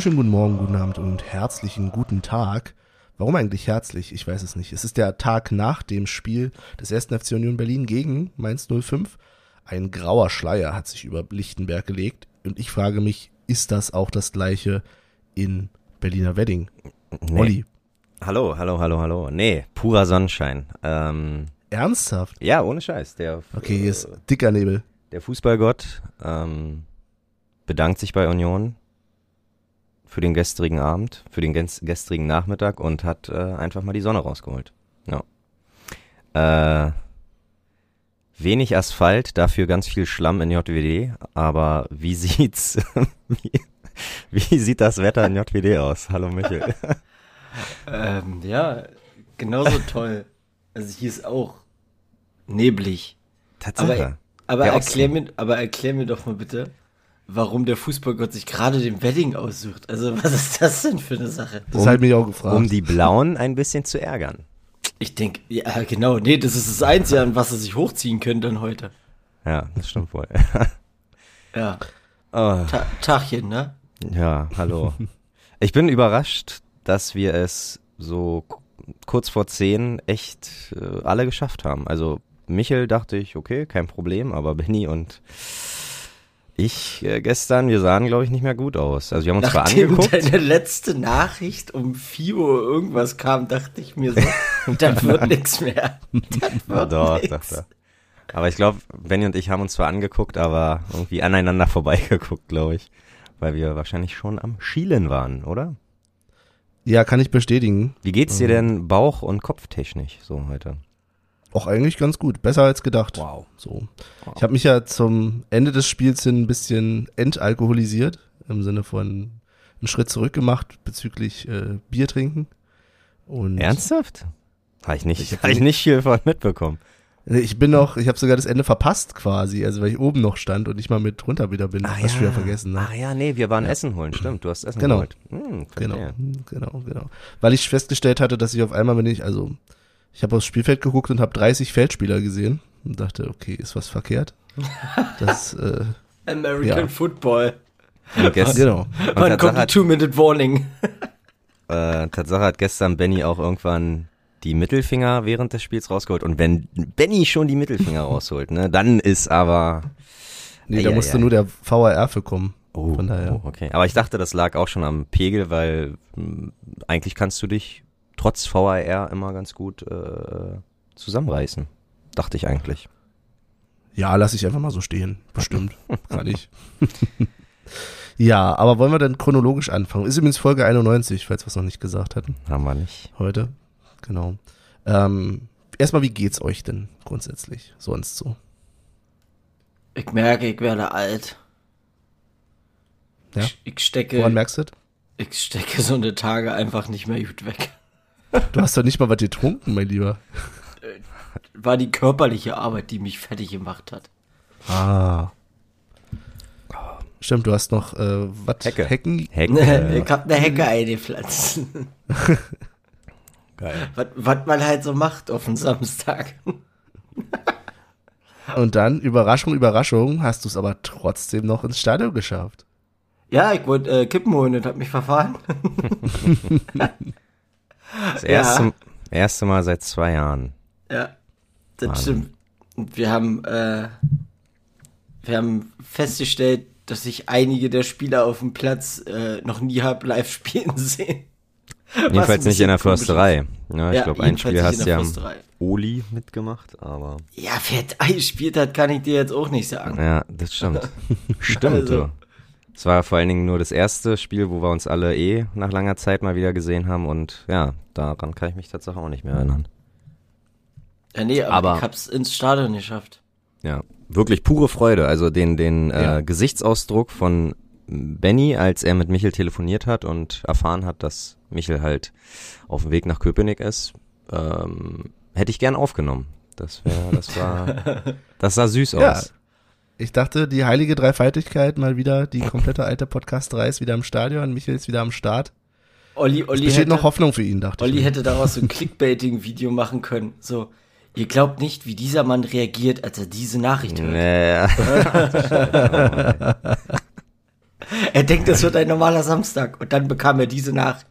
wunderschönen guten Morgen, guten Abend und herzlichen guten Tag. Warum eigentlich herzlich? Ich weiß es nicht. Es ist der Tag nach dem Spiel des 1. FC Union Berlin gegen Mainz 05. Ein grauer Schleier hat sich über Lichtenberg gelegt und ich frage mich, ist das auch das gleiche in Berliner Wedding? Nee. Olli, Hallo, hallo, hallo, hallo. Nee, purer Sonnenschein. Ähm, ernsthaft? ja, ohne Scheiß. Der, Okay, hier äh, ist dicker Nebel. der Fußballgott ähm, bedankt sich bei Union für den gestrigen Abend, für den ges- gestrigen Nachmittag und hat äh, einfach mal die Sonne rausgeholt. Ja. Äh, wenig Asphalt, dafür ganz viel Schlamm in JWD, aber wie sieht's, wie, wie sieht das Wetter in JWD aus? Hallo Michael. Ähm, ja, genauso toll. Also hier ist auch neblig. Tatsache. Aber Der erklär, mir, aber erklär mir doch mal bitte, warum der Fußballgott sich gerade den Wedding aussucht. Also was ist das denn für eine Sache? Das hat mich auch gefragt. um die Blauen ein bisschen zu ärgern. Ich denke, ja genau, nee, das ist das Einzige, an was er sich hochziehen könnte dann heute. Ja, das stimmt wohl. Ja, Oh, Ta Tagchen, ne? ja, hallo. Ich bin überrascht, dass wir es so kurz vor zehn echt äh, alle geschafft haben. Also Michel dachte ich, okay, kein Problem, aber Benny und ich äh, gestern, wir sahen, glaube ich, nicht mehr gut aus. Also wir haben uns zwar Nachdem angeguckt. deine letzte Nachricht um 4 Uhr irgendwas kam, dachte ich mir so, das wird nix mehr. Ja, wird doch, nix. doch, doch. Aber ich glaube, Benny und ich haben uns zwar angeguckt, aber irgendwie aneinander vorbeigeguckt, glaube ich. Weil wir wahrscheinlich schon am Schielen waren, oder? ja, kann ich bestätigen. Wie geht's dir Mhm. denn Bauch- und Kopftechnisch so heute? Auch eigentlich ganz gut. Besser als gedacht. Wow. So. Ich habe mich ja zum Ende des Spiels hin ein bisschen entalkoholisiert, im Sinne von einen Schritt zurück gemacht bezüglich äh, Bier trinken. Und Ernsthaft? Habe ich nicht, Ich hab hab ich nicht viel von mitbekommen. Ich bin noch, ich habe sogar das Ende verpasst quasi, also weil ich oben noch stand und nicht mal mit runter wieder bin. Hast du wieder vergessen, ne? Ah ja, nee, wir waren Essen holen, stimmt. Du hast Essen Genau. geholt. Hm, Genau, genau, genau. Weil ich festgestellt hatte, dass ich auf einmal, wenn ich, also ich habe aufs Spielfeld geguckt und habe 30 Feldspieler gesehen und dachte, okay, ist was verkehrt. Das, äh, American Ja. Football. Und gest, genau. und Wann kommt Tatsache, die hat, Two-Minute-Warning? äh, Tatsache hat gestern Benny auch irgendwann die Mittelfinger während des Spiels rausgeholt. Und wenn Benny schon die Mittelfinger rausholt, ne, dann ist aber... Nee, da Eieiei. musste nur der VAR für kommen. Oh, Von daher. oh, okay. Aber ich dachte, das lag auch schon am Pegel, weil mh, eigentlich kannst du dich trotz VAR immer ganz gut äh, zusammenreißen. Dachte ich eigentlich. Ja, lass ich einfach mal so stehen. Bestimmt. Kann ich. ja, aber wollen wir denn chronologisch anfangen? Ist übrigens Folge 91, falls wir es noch nicht gesagt hatten. Haben wir nicht. Heute. Genau. Ähm, erstmal, wie geht's euch denn grundsätzlich? Sonst so. Ich merke, ich werde alt. Ja? Ich, ich stecke, Woran merkst du das? ich stecke so eine Tage einfach nicht mehr gut weg. Du hast doch nicht mal was getrunken, mein Lieber. War die körperliche Arbeit, die mich fertig gemacht hat. Ah. Stimmt, du hast noch äh, was? Hecke. Hecken? Hecke. ich hab eine Hecke eingepflanzt. Geil. was, was man halt so macht auf den Samstag. Und dann, Überraschung, Überraschung, hast du es aber trotzdem noch ins Stadion geschafft. Ja, ich wollte äh, Kippen holen und hab mich verfahren. Das erste, erste Mal seit zwei Jahren. Ja, das Wahnsinn. stimmt. Und wir haben, äh, wir haben festgestellt, dass ich einige der Spieler auf dem Platz äh, noch nie hab live spielen sehen. Jedenfalls nicht in der Försterei. Ja, ich Ja, glaube, ein Spiel hast du ja. Oli mitgemacht, aber Ja, wer da gespielt hat, kann ich dir jetzt auch nicht sagen. ja, das stimmt. stimmt, Also. Es war vor allen Dingen nur das erste Spiel, wo wir uns alle eh nach langer Zeit mal wieder gesehen haben und ja, daran kann ich mich tatsächlich auch nicht mehr erinnern. Ja, nee, aber, Aber- ich hab's ins Stadion geschafft. Ja, wirklich pure Freude. Also den, den Ja. äh, Gesichtsausdruck von Benny, als er mit Michel telefoniert hat und erfahren hat, dass Michel halt auf dem Weg nach Köpenick ist, ähm, hätte ich gern aufgenommen. Das wäre, das war, das sah süß Ja. aus. Ich dachte, die heilige Dreifaltigkeit mal wieder, die komplette alte Podcast-Reihe ist wieder im Stadion, Michael ist wieder am Start. Olli, Es Olli, besteht hätte, noch Hoffnung für ihn, dachte Olli ich. hätte daraus so ein Clickbaiting-Video machen können. So, ihr glaubt nicht, wie dieser Mann reagiert, als er diese Nachricht hört. Nee. er denkt, das wird ein normaler Samstag. Und dann bekam er diese Nachricht.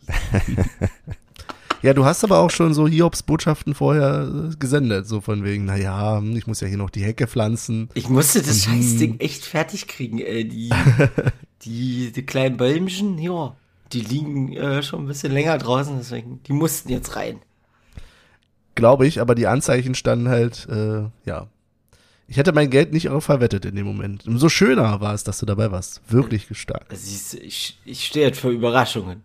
Ja, du hast aber auch schon so Hiobs Botschaften vorher äh, gesendet, so von wegen, naja, hm, ich muss ja hier noch die Hecke pflanzen. Ich musste das mhm. Scheißding echt fertig kriegen, ey. Die, die, die kleinen Bäumchen, ja, die liegen äh, schon ein bisschen länger draußen, deswegen, die mussten jetzt rein. Glaube ich, aber die Anzeichen standen halt, äh, ja. Ich hätte mein Geld nicht auch verwettet in dem Moment. Umso schöner war es, dass du dabei warst. Wirklich gestarkt. Siehst, ich, ich stehe jetzt für Überraschungen.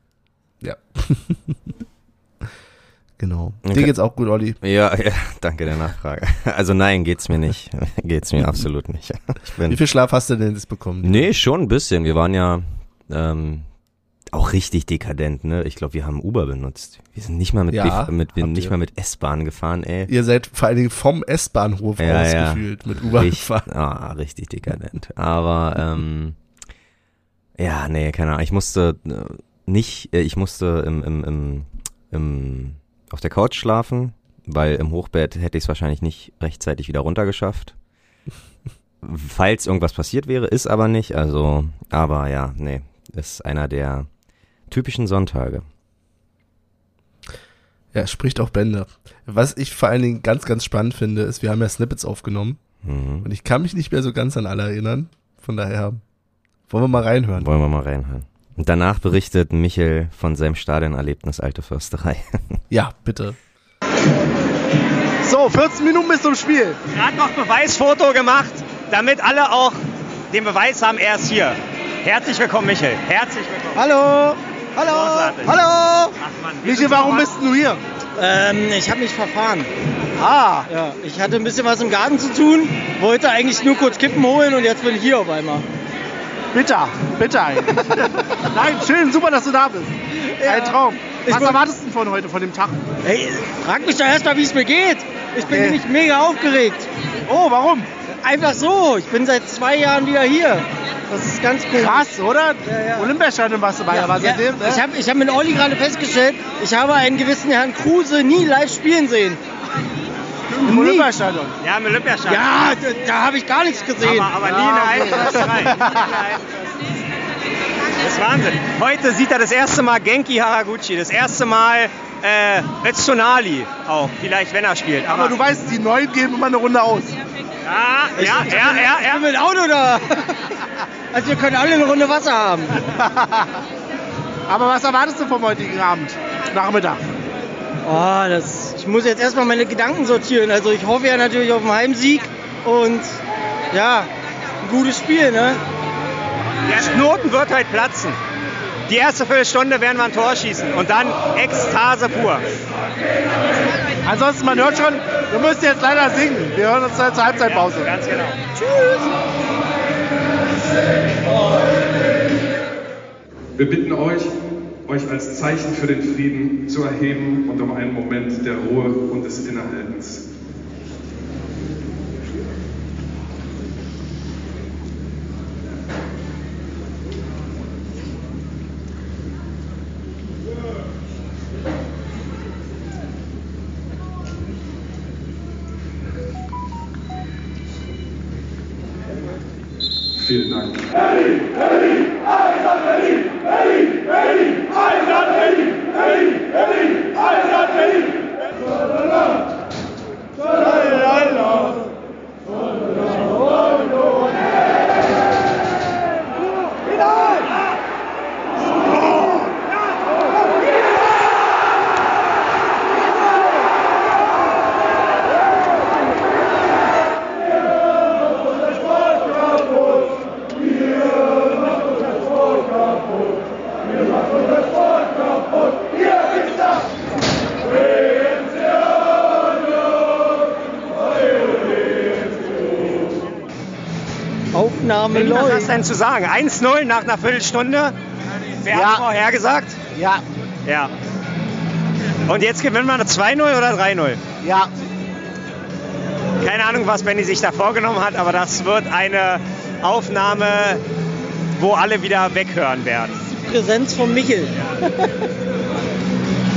Ja. Genau. Okay. Dir geht's auch gut, Olli? Ja, ja, danke der Nachfrage. Also nein, geht's mir nicht. geht's mir absolut nicht. Wie viel Schlaf hast du denn jetzt bekommen? Nee, schon ein bisschen. Wir waren ja ähm, auch richtig dekadent, ne? Ich glaube, wir haben Uber benutzt. Wir sind nicht mal mit, ja, mit wir nicht ihr. mal mit S-Bahn gefahren, ey. Ihr seid vor allen Dingen vom S-Bahnhof ja, ausgefühlt ja. mit Uber richtig, gefahren. Ah, richtig dekadent. Aber ähm, ja, nee, keine Ahnung. Ich musste äh, nicht, äh, ich musste im, im, im, im auf der Couch schlafen, weil im Hochbett hätte ich es wahrscheinlich nicht rechtzeitig wieder runtergeschafft. Falls irgendwas passiert wäre, ist aber nicht. Also, aber ja, nee, ist einer der typischen Sonntage. Ja, spricht auch Bände. Was ich vor allen Dingen ganz, ganz spannend finde, ist, wir haben ja Snippets aufgenommen mhm. und ich kann mich nicht mehr so ganz an alle erinnern. Von daher wollen wir mal reinhören. Wollen wir mal reinhören. Und danach berichtet Michel von seinem Stadionerlebnis Alte Försterei. Ja, bitte. So, 14 Minuten bis zum Spiel. Gerade noch Beweisfoto gemacht, damit alle auch den Beweis haben, er ist hier. Herzlich willkommen, Michel. Herzlich willkommen. Hallo. Hallo. Großartig. Hallo. Ach Mann, Michel, warum bist du hier? Ähm, ich habe mich verfahren. Ah. Ja, ich hatte ein bisschen was im Garten zu tun, wollte eigentlich nur kurz Kippen holen und jetzt bin ich hier auf einmal. Bitter, bitter eigentlich. Nein, schön, super, dass du da bist. Ja. Ein Traum. Was erwartest du von heute, von dem Tag? Hey, frag mich doch erstmal, wie es mir geht. Ich bin okay. nämlich mega aufgeregt. Oh, warum? Einfach so. Ich bin seit zwei Jahren wieder hier. Das ist ganz cool. Krass, oder? Ja, ja. Olympiastadion warst du bei, ja, aber seitdem. Ja. Ich habe ich hab mit Olli gerade festgestellt, ich habe einen gewissen Herrn Kruse nie live spielen sehen. Im Olympiastadion? Ja, im Olympiastadion. Ja, da, da habe ich gar nichts gesehen. Aber, aber nie in der. Das ist Wahnsinn. Heute sieht er das erste Mal Genki Haraguchi, das erste Mal äh, Tsunali auch, vielleicht wenn er spielt. Aber, aber du weißt, die Neuen geben immer eine Runde aus. Ja, ja, ja, ja, ja. Ich bin mit Auto da. Also wir können alle eine Runde Wasser haben. aber was erwartest du vom heutigen Abend, Nachmittag? Oh, das, ich muss jetzt erstmal meine Gedanken sortieren. Also ich hoffe ja natürlich auf einen Heimsieg und ja, ein gutes Spiel, ne? Der Knoten wird halt platzen. Die erste Viertelstunde werden wir ein Tor schießen und dann Ekstase pur. Ansonsten, man hört schon, wir müssen jetzt leider singen. Wir hören uns dann zur Halbzeitpause. Ja, ganz genau. Tschüss. Wir bitten euch, euch als Zeichen für den Frieden zu erheben und um einen Moment der Ruhe und des Innehaltens. Vielen Dank. Berlin, Berlin, Einsatz Berlin, Berlin, Berlin, Einsatz Berlin, Berlin, Berlin, Einsatz Berlin. Salala, salala, Du denn zu sagen? 1-0 nach einer Viertelstunde? Wer ja. hat vorher gesagt? Ja. Ja. Und jetzt gewinnen wir 2-0 oder 3-0? Ja. Keine Ahnung, was Benny sich da vorgenommen hat, aber das wird eine Aufnahme, wo alle wieder weghören werden. Die Präsenz von Michel.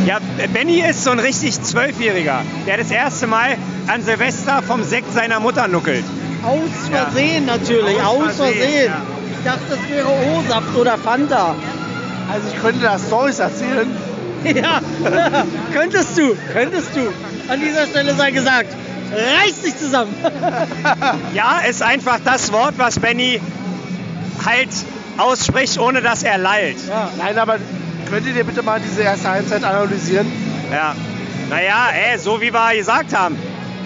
Ja, Benny ist so ein richtig Zwölfjähriger, der das erste Mal an Silvester vom Sekt seiner Mutter nuckelt. Aus Versehen ja. natürlich, aus, aus Versehen. Versehen. Ja. dachte, das wäre O-Saft oder Fanta. Also ich könnte da Storys erzählen. Ja, könntest du, könntest du. An dieser Stelle sei gesagt, reiß dich zusammen. Ja, ist einfach das Wort, was Benny halt ausspricht, ohne dass er lallt. Ja. Nein, aber könntet ihr bitte mal diese erste Halbzeit analysieren? Ja. Naja, ey, so wie wir gesagt haben.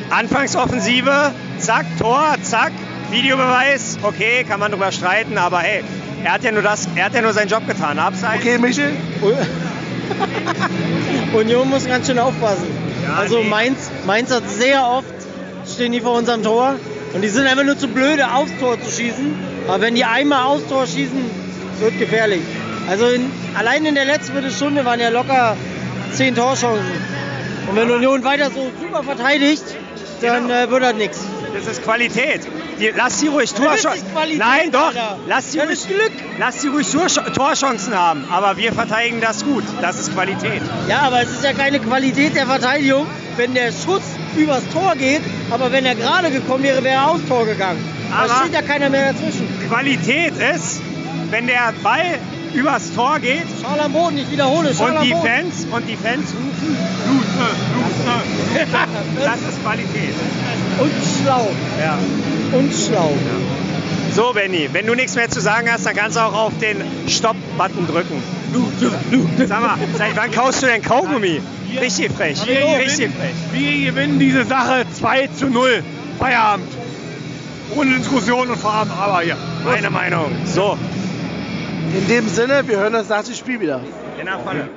Anfangsoffensive, zack, Tor, zack, Videobeweis, okay, kann man drüber streiten, aber ey, er hat ja nur das, er hat ja nur seinen Job getan. Abseits. Okay, Michel? Union muss ganz schön aufpassen. Ja, also nee. Mainz, Mainz hat sehr oft, stehen die vor unserem Tor und die sind einfach nur zu blöde, aufs Tor zu schießen. Aber wenn die einmal aufs Tor schießen, wird gefährlich. Also in, allein in der letzten Viertelstunde waren ja locker zehn Torchancen. Und wenn Union weiter so super verteidigt, dann Genau. äh, wird das nichts. Das ist Qualität. Die, lass sie ruhig Torchancen. Nein, doch. Alter. Lass sie, Das ruhig, ist Glück. lass sie ruhig Tor- Torchancen haben. Aber wir verteidigen das gut. Das ist Qualität. Ja, aber es ist ja keine Qualität der Verteidigung, wenn der Schuss übers Tor geht, aber wenn er gerade gekommen wäre, wäre er aufs Tor gegangen. Da Aber- steht ja keiner mehr dazwischen. Qualität ist, wenn der Ball übers Tor geht Schal am Boden, ich wiederhole, Schal und die Boden. Fans und die Fans rufen Lute, Lute. Das ist Qualität. Und schlau. Ja. Und schlau. So, Benny, wenn du nichts mehr zu sagen hast, dann kannst du auch auf den Stopp-Button drücken. Sag mal, seit wann kaust du denn Kaugummi? Richtig frech. Richtig frech. Wir gewinnen diese Sache 2 zu 0. Feierabend. Ohne Diskussion und Feierabend, aber hier. Meine Meinung. So, In dem Sinne, wir hören uns nach dem Spiel wieder. in der Falle.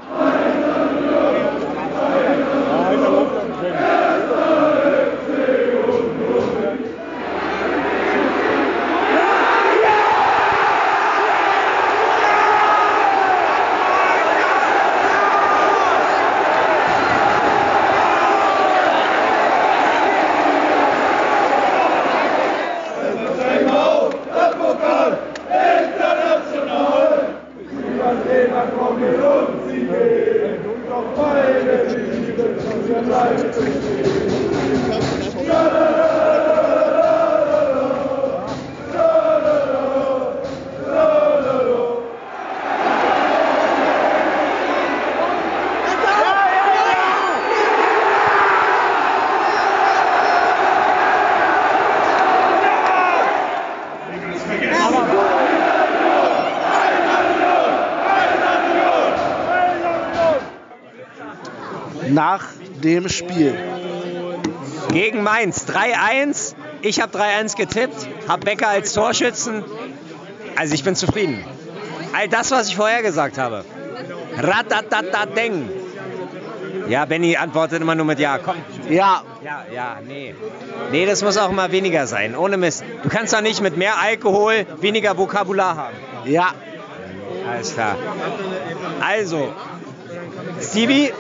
Dem Spiel. Gegen Mainz 3-1. Ich habe 3-1 getippt, habe Becker als Torschützen. Also ich bin zufrieden. All das, was ich vorher gesagt habe. Ratatatateng. Ja, Benny antwortet immer nur mit Ja. Komm. Ja, Ja, ja, nee. Nee, das muss auch mal weniger sein. Ohne Mist. Du kannst doch nicht mit mehr Alkohol weniger Vokabular haben. ja. Alles klar. Also, Stevie,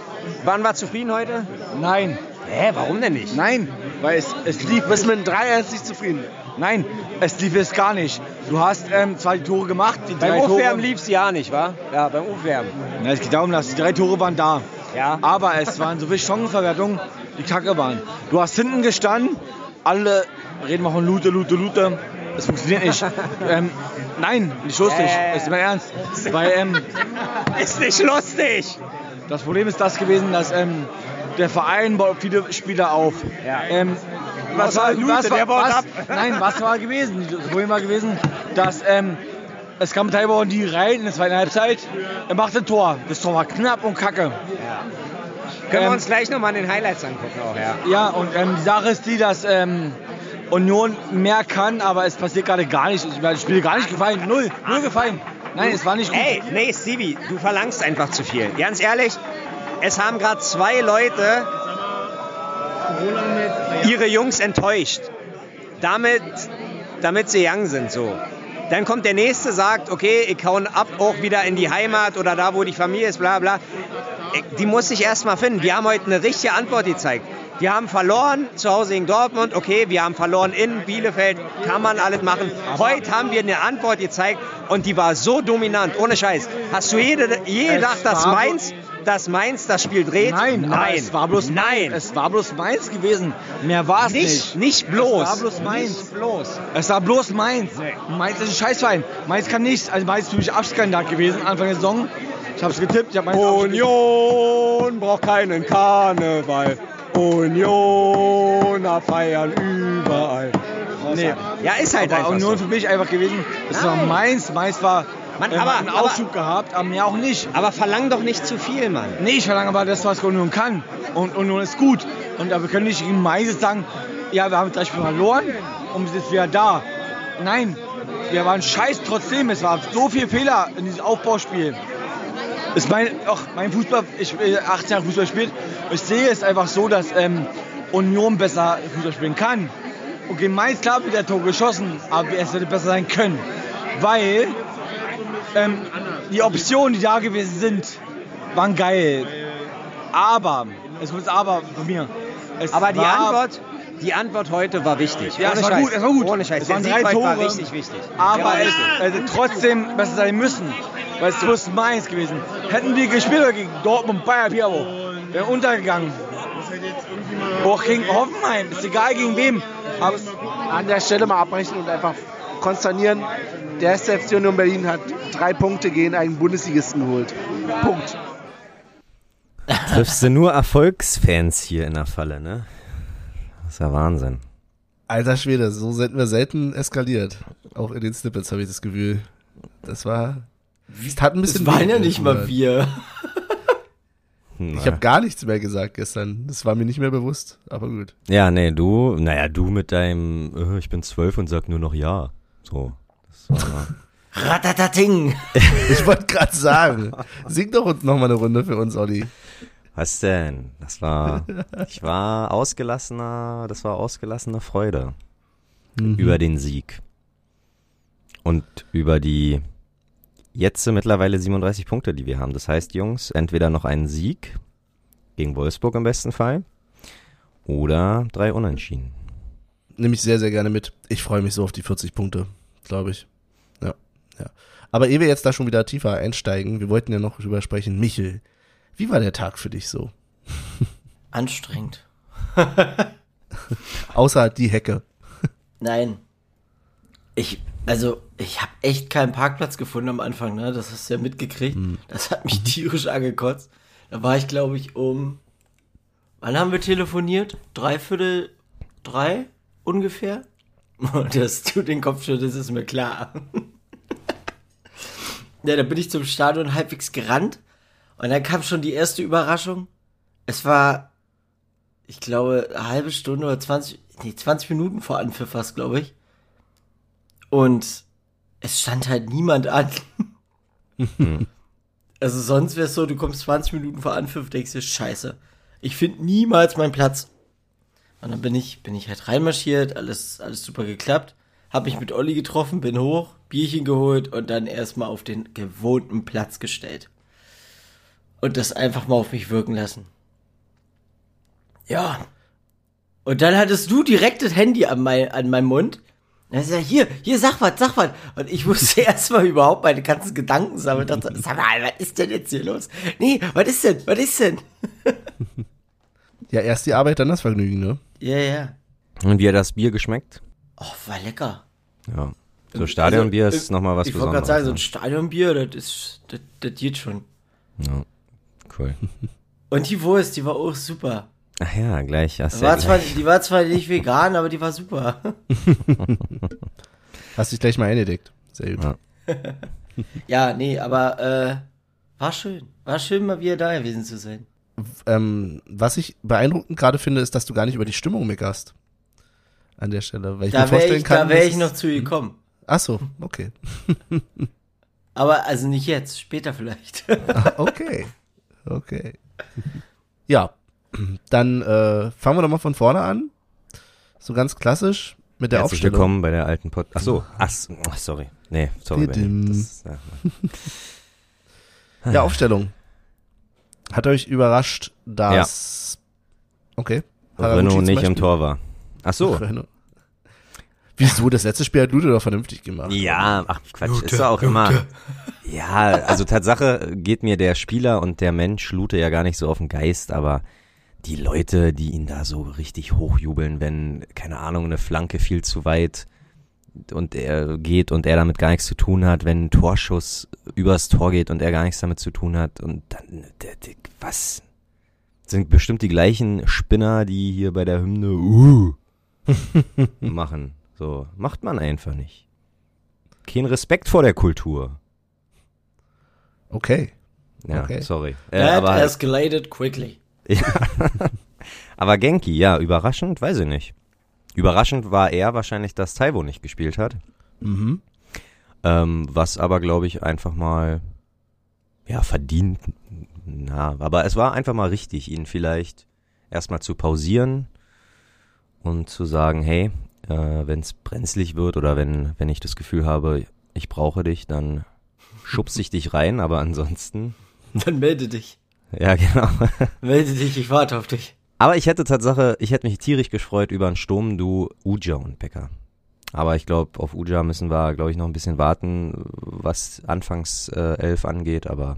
waren wir zufrieden heute? Nein, Hä, warum denn nicht? nein, weil es, es lief Du bist mit dem 3-1 nicht zufrieden. Nein, es lief jetzt gar nicht. Du hast ähm, zwei Tore gemacht, die drei Beim Aufwärmen Tore. lief es ja nicht, wa? Ja, beim Aufwärmen. Na, es geht darum, dass die drei Tore waren da. Ja. Aber es waren so viele Chancenverwertungen, die kacke waren. Du hast hinten gestanden, alle reden mal von Lute, Lute, Lute. Es funktioniert nicht. ähm, nein, nicht lustig. Äh. Ist mein Ernst. Weil ähm, Ist nicht lustig. Das Problem ist das gewesen, dass ähm, der Verein baut viele Spieler auf. Ja. Ähm, was, Außer war, Lute, was, der baut was, ab. Nein, was war gewesen? Das Problem war gewesen, dass ähm, es kam teilweise die rein in der zweiten Halbzeit, er machte ein Tor. Das Tor war knapp und kacke. Können wir Ähm, uns gleich nochmal den Highlights angucken auch, ja. Ja, und ähm, die Sache ist die, dass ähm, Union mehr kann, aber es passiert gerade gar nichts. Ich hat das Spiel gar nicht gefallen. Null, null gefallen. Nein, es war nicht gut. Ey, nee, Stevie, du verlangst einfach zu viel. Ganz ehrlich, es haben gerade zwei Leute ihre Jungs enttäuscht. Damit, damit sie young sind so. Dann kommt der nächste, sagt, okay, ich hau ab auch wieder in die Heimat oder da, wo die Familie ist, bla bla. Die muss sich erstmal finden. Wir haben heute eine richtige Antwort gezeigt. Wir haben verloren zu Hause gegen Dortmund, okay, wir haben verloren in Bielefeld, kann man alles machen. Heute haben wir eine Antwort gezeigt und die war so dominant, ohne Scheiß. Hast du jede, je gedacht, dass Mainz, dass Mainz das Spiel dreht? Nein, aber nein, es war bloß nein. Es war bloß Mainz gewesen. Mehr war es nicht, nicht. bloß. Es war bloß Mainz. Nicht bloß. Es war bloß Mainz. Mainz ist ein Scheißverein. Mainz kann nichts. Also Mainz ist für mich Abstiegskandidat gewesen Anfang der Saison. Ich habe es getippt. Ich hab Mainz Union braucht keinen Karneval. Union feiern überall. Nee. Ja, ist halt aber einfach Union so. für mich einfach gewesen. Das war Nein. Mainz. Mainz war Mann, äh, aber- einen aber- Aufschub gehabt, aber mehr auch nicht. Aber verlang doch nicht zu viel, Mann. Nee, ich verlange aber das, was Union kann. Und Union ist gut. Und aber wir können nicht gegen Mainz sagen, ja, wir haben drei Spiele verloren und sind jetzt wieder da. Nein, wir waren scheiß trotzdem. Es war so viel Fehler in diesem Aufbauspiel. Ist mein, auch mein Fußball, ich äh, 18 Jahre Fußball gespielt. Ich sehe es einfach so, dass ähm, Union besser Fußball spielen kann. Und gegen Mainz, klar, wird der Tor geschossen, aber es hätte besser sein können. Weil ähm, die Optionen, die da gewesen sind, waren geil. Aber, es kommt das Aber von mir. Es Aber die Antwort, die Antwort heute war wichtig. Ja, Ohne es war Scheiß. gut, es war gut. Ohne Scheiß. Es Der waren Sieg drei heute war Tore. richtig wichtig. Aber es hätte trotzdem besser sein müssen. Weil es muss Mainz gewesen. Hätten wir gespielt gegen Dortmund, Bayern, Pirro, wäre untergegangen. Auch gegen Hoffenheim, ist egal gegen wem. Aber An der Stelle mal abbrechen und einfach konsternieren. Der erste FC Union Berlin hat drei Punkte gegen einen Bundesligisten geholt. Punkt. Triffst du nur Erfolgsfans hier in der Falle, ne? Das ist ja Wahnsinn. Alter Schwede, so sind wir selten eskaliert. Auch in den Snippets habe ich das Gefühl. Das war. Es hat ein bisschen. Das waren ja nicht mal wir. Ich habe gar nichts mehr gesagt gestern. Das war mir nicht mehr bewusst. Aber gut. Ja, nee, du, naja, du mit deinem, äh, ich bin zwölf und sag nur noch ja. So. Das war, Ratatating. Ich wollte gerade sagen, sing doch uns noch mal eine Runde für uns, Olli. Was denn? Das war, ich war ausgelassener, das war ausgelassene Freude über den Sieg. Und über die jetzt mittlerweile 37 Punkte, die wir haben. Das heißt, Jungs, entweder noch einen Sieg gegen Wolfsburg im besten Fall oder drei Unentschieden. Nehme ich sehr, sehr gerne mit. Ich freue mich so auf die 40 Punkte, glaube ich. Ja, ja. Aber ehe wir jetzt da schon wieder tiefer einsteigen, wir wollten ja noch drüber sprechen. Michel, wie war der Tag für dich so? Anstrengend. Außer die Hecke. Nein. Ich, also, ich habe echt keinen Parkplatz gefunden am Anfang, ne? Das hast du ja mitgekriegt. Das hat mich tierisch angekotzt. Da war ich, glaube ich, um. Wann haben wir telefoniert? Dreiviertel drei ungefähr? Dass du den Kopf schüttelst, ist mir klar. ja, da bin ich zum Stadion halbwegs gerannt. Und dann kam schon die erste Überraschung. Es war, ich glaube, eine halbe Stunde oder 20, nee, 20 Minuten vor Anpfiff fast, glaube ich. Und es stand halt niemand an. also sonst wäre es so, du kommst 20 Minuten vor Anpfiff, denkst dir, scheiße, ich finde niemals meinen Platz. Und dann bin ich, bin ich halt reinmarschiert, alles, alles super geklappt. Hab mich mit Olli getroffen, bin hoch, Bierchen geholt und dann erstmal auf den gewohnten Platz gestellt. Und das einfach mal auf mich wirken lassen. Ja. Und dann hattest du direkt das Handy an, mein, an meinem Mund. Und dann ist hier, hier, sag was, sag was. Und ich musste erstmal überhaupt meine ganzen Gedanken sammeln. Dachte, sag mal, was ist denn jetzt hier los? Nee, was ist denn, was ist denn? Ja, erst die Arbeit, dann das Vergnügen, ne? Ja, ja. Und wie hat das Bier geschmeckt? Oh, war lecker. Ja. So Stadionbier Also, ist nochmal was Ich wollte Besonderes. gerade sagen, so ein ne? Stadionbier, das ist, das, das geht schon. ja. Cool. Und die Wurst, die war auch super. Ach ja, gleich. Hast War ja zwar, gleich. die war zwar nicht vegan, aber die war super. Hast dich gleich mal eingedeckt. Sehr gut. Ja. Ja, nee, aber äh, war schön. War schön, mal wieder da gewesen zu sein. Ähm, was ich beeindruckend gerade finde, ist, dass du gar nicht über die Stimmung meckerst. An der Stelle. Weil ich mir Da wäre vorstellen ich, kann, da wär dass ich noch zu gekommen. Ach so, okay. Aber also nicht jetzt, später vielleicht. Ah, Okay. Okay. Ja, dann äh, fangen wir doch mal von vorne an. So ganz klassisch mit der Herzlich Aufstellung. willkommen bei der alten Pod. Ach so, ach, ach, sorry. Nee, sorry. Das, ja. Der Aufstellung. Hat euch überrascht, dass. Okay. Haraguchi Renault nicht im Beispiel? Tor war. Ach so, Renault. Wieso? Das letzte Spiel hat Lute doch vernünftig gemacht. Ja, ach Quatsch, ist doch auch immer. Ja, also Tatsache geht mir der Spieler und der Mensch Lute ja gar nicht so auf den Geist, aber die Leute, die ihn da so richtig hochjubeln, wenn, keine Ahnung, eine Flanke viel zu weit und er geht und er damit gar nichts zu tun hat, wenn ein Torschuss übers Tor geht und er gar nichts damit zu tun hat und dann, der, der, was? Sind bestimmt die gleichen Spinner, die hier bei der Hymne uh, machen. So, macht man einfach nicht. Kein Respekt vor der Kultur. Okay. Ja, Okay. sorry. Äh, That aber, escalated quickly. ja. aber Genki, ja, überraschend, weiß ich nicht. Überraschend war er wahrscheinlich, dass Taiwo nicht gespielt hat. Mhm. Ähm, was aber, glaube ich, einfach mal, ja, verdient. Na, aber es war einfach mal richtig, ihn vielleicht erstmal zu pausieren und zu sagen, hey, äh, wenn es brenzlig wird oder wenn, wenn ich das Gefühl habe, ich brauche dich, dann schubse ich dich rein, aber ansonsten, Dann melde dich. ja, genau. Melde dich, ich warte auf dich. Aber ich hätte Tatsache, ich hätte mich tierisch gefreut über einen Sturm, du Uja und Becker. Aber ich glaube, auf Uja müssen wir, glaube ich, noch ein bisschen warten, was Anfangs äh, elf angeht. Aber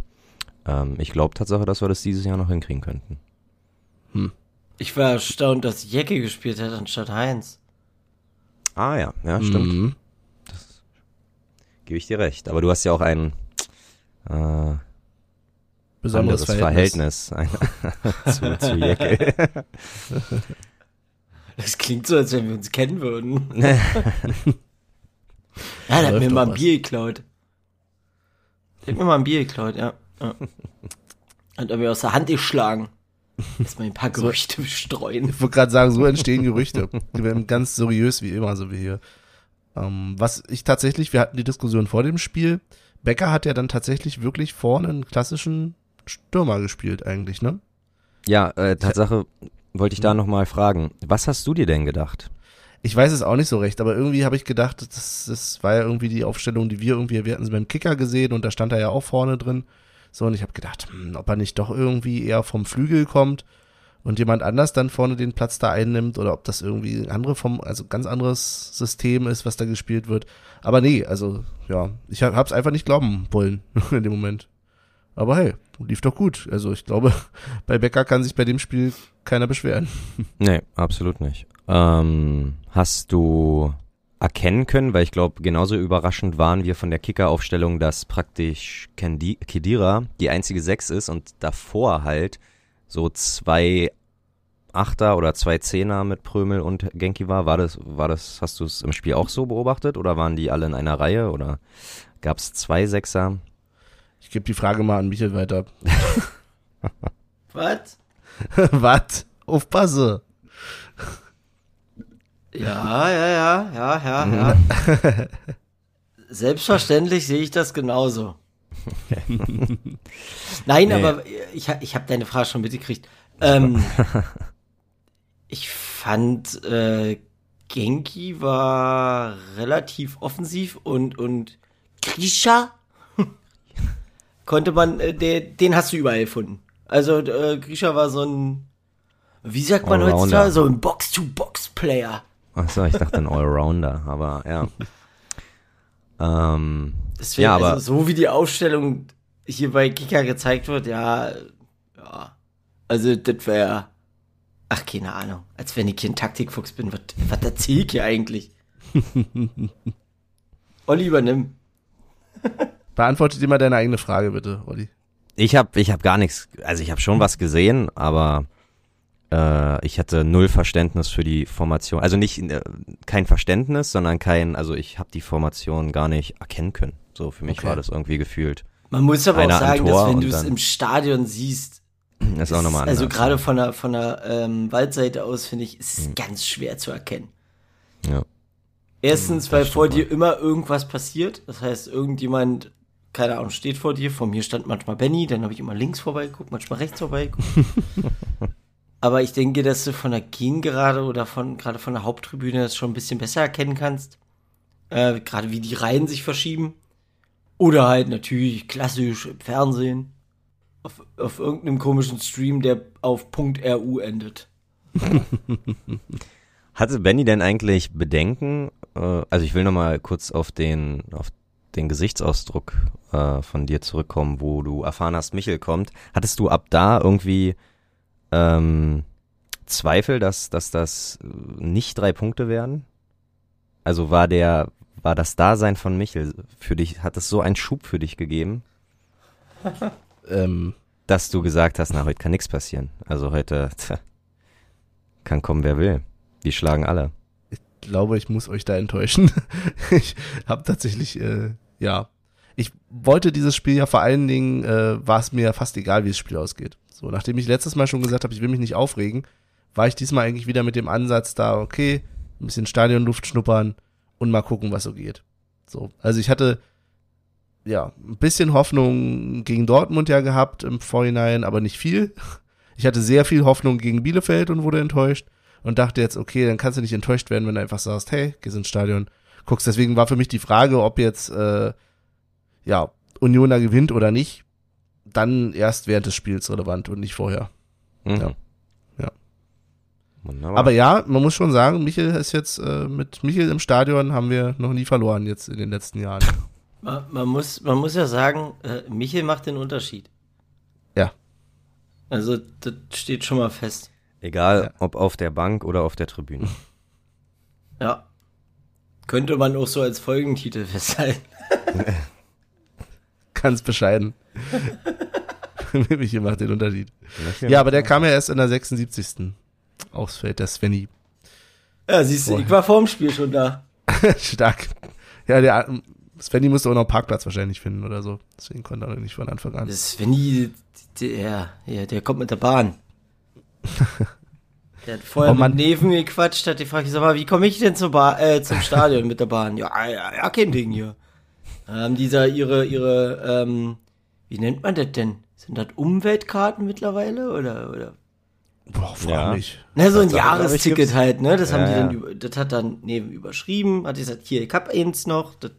ähm, ich glaube Tatsache, dass wir das dieses Jahr noch hinkriegen könnten. Ich war erstaunt, dass Jecke gespielt hat anstatt Heinz. Ah ja, ja, stimmt. Mhm. Gebe ich dir recht. Aber du hast ja auch ein äh, Besonderes Verhältnis. Verhältnis, ein, zu, zu Jecke. Das klingt so, als wenn wir uns kennen würden. ja, der hat mir mal ein was. Bier geklaut. Der hat mir mal ein Bier geklaut, ja. ja. Hat er mir aus der Hand geschlagen. Lass mal ein paar Gerüchte streuen. Ich wollte gerade sagen, so entstehen Gerüchte. Die werden ganz seriös wie immer, so wie hier. Ähm, was ich tatsächlich, wir hatten die Diskussion vor dem Spiel. Becker hat ja dann tatsächlich wirklich vorne einen klassischen Stürmer gespielt, eigentlich, ne? ja, äh, Tatsache wollte ich da nochmal fragen. Was hast du dir denn gedacht? Ich weiß es auch nicht so recht, aber irgendwie habe ich gedacht, das, das war ja irgendwie die Aufstellung, die wir irgendwie, wir hatten sie beim Kicker gesehen und da stand er ja auch vorne drin. So, und ich habe gedacht, hm, ob er nicht doch irgendwie eher vom Flügel kommt und jemand anders dann vorne den Platz da einnimmt oder ob das irgendwie ein andere vom, also ganz anderes System ist, was da gespielt wird. Aber nee, also ja, ich habe es einfach nicht glauben wollen in dem Moment. Aber hey, lief doch gut. Also ich glaube, bei Becker kann sich bei dem Spiel keiner beschweren. Nee, absolut nicht. Ähm, hast du erkennen können, weil ich glaube, genauso überraschend waren wir von der Kicker-Aufstellung, dass praktisch Kendi Kedira die einzige Sechs ist und davor halt so zwei Achter oder zwei Zehner mit Prömel und Genki war. War das, war das, hast du es im Spiel auch so beobachtet oder waren die alle in einer Reihe oder gab es zwei Sechser? Ich gebe die Frage mal an Michael weiter. Was? Was? Aufpasse. Ja, ja, ja, ja, ja, ja. Selbstverständlich sehe ich das genauso. Nein, Nee. aber ich, ich habe deine Frage schon mitgekriegt. Ähm, ich fand, äh, Genki war relativ offensiv und, und Grisha konnte man, äh, der, den hast du überall gefunden. Also, äh, Grisha war so ein, wie sagt man Allrounder. heutzutage, so ein Box-to-Box-Player. Achso, ich dachte ein Allrounder, aber ja. Ähm, Deswegen, ja, aber also so wie die Aufstellung hier bei Kika gezeigt wird, ja, ja. Also das wäre, ach keine Ahnung, als wenn ich hier ein Taktikfuchs bin, was, was erzähl ich hier eigentlich? Olli, übernimm. Beantwortet dir mal deine eigene Frage, bitte, Olli. Ich habe ich hab gar nichts, also ich habe schon was gesehen, aber äh, ich hatte null Verständnis für die Formation. Also nicht äh, kein Verständnis, sondern kein, also ich habe die Formation gar nicht erkennen können. So für mich Okay. war das irgendwie gefühlt. Man muss aber Einer auch sagen, dass wenn du es im Stadion siehst, ist auch nochmal anders. also gerade von der, von der ähm, Waldseite aus, finde ich, ist es ganz schwer zu erkennen. Ja. Erstens, weil vor dir immer irgendwas passiert. Das heißt, irgendjemand, keine Ahnung, steht vor dir. Vor mir stand manchmal Benny, dann habe ich immer links vorbeigeguckt, manchmal rechts vorbeigeguckt. Aber ich denke, dass du von der Gegengerade oder von gerade von der Haupttribüne das schon ein bisschen besser erkennen kannst. Äh, gerade wie die Reihen sich verschieben. Oder halt natürlich klassisch im Fernsehen. Auf, auf irgendeinem komischen Stream, der auf .ru endet. Hatte Benny denn eigentlich Bedenken äh, also ich will nochmal kurz auf den, auf den Gesichtsausdruck äh, von dir zurückkommen, wo du erfahren hast, Michel kommt. Hattest du ab da irgendwie ähm, Zweifel, dass, dass das nicht drei Punkte werden? Also war der, war das Dasein von Michel für dich, hat es so einen Schub für dich gegeben, Ähm, dass du gesagt hast, na, heute kann nichts passieren. Also heute tja, kann kommen, wer will. Die schlagen alle. glaube, ich muss euch da enttäuschen. ich habe tatsächlich, äh, ja, ich wollte dieses Spiel ja vor allen Dingen, äh, war es mir fast egal, wie das Spiel ausgeht. So, nachdem ich letztes Mal schon gesagt habe, ich will mich nicht aufregen, war ich diesmal eigentlich wieder mit dem Ansatz da, okay, ein bisschen Stadionluft schnuppern und mal gucken, was so geht. So, also ich hatte ja ein bisschen Hoffnung gegen Dortmund ja gehabt im Vorhinein, aber nicht viel. Ich hatte sehr viel Hoffnung gegen Bielefeld und wurde enttäuscht und dachte jetzt, okay, dann kannst du nicht enttäuscht werden, wenn du einfach sagst, hey, gehst ins Stadion, guckst. Deswegen war für mich die Frage, ob jetzt äh, ja Union da gewinnt oder nicht, dann erst während des Spiels relevant und nicht vorher. Mhm. Ja. Ja. Wunderbar. Aber ja, man muss schon sagen, Michel ist jetzt äh, mit Michel im Stadion haben wir noch nie verloren jetzt in den letzten Jahren. Man, man, muss, man muss ja sagen, äh, Michel macht den Unterschied. Ja. Also, das steht schon mal fest. Egal, Ja. ob auf der Bank oder auf der Tribüne. Ja. Könnte man auch so als Folgentitel festhalten. Ganz bescheiden. Michel macht den Unterschied. Ja, aber der kam ja erst in der 76. aufs Feld, der Svenny. Ja, siehst du, ich war vorm Spiel schon da. Stark. Ja, der Svenny musste auch noch einen Parkplatz wahrscheinlich finden oder so. Deswegen konnte er nicht von Anfang an. Das Svenny, der, der, der kommt mit der Bahn. Der hat vorher Oh mit Neven gequatscht, hat die Frage, sag mal, wie komme ich denn zur ba äh, zum Stadion mit der Bahn? Ja, ja, ja, kein Ding hier. Haben dieser ihre, ihre, ähm, wie nennt man das denn? Sind das Umweltkarten mittlerweile oder, oder? Boah, frag Ja. mich. Na, so ein Das- Jahresticket halt, ne? Das haben Ja, die dann, über, das hat dann neben überschrieben, hat gesagt, hier, ich hab eins noch, das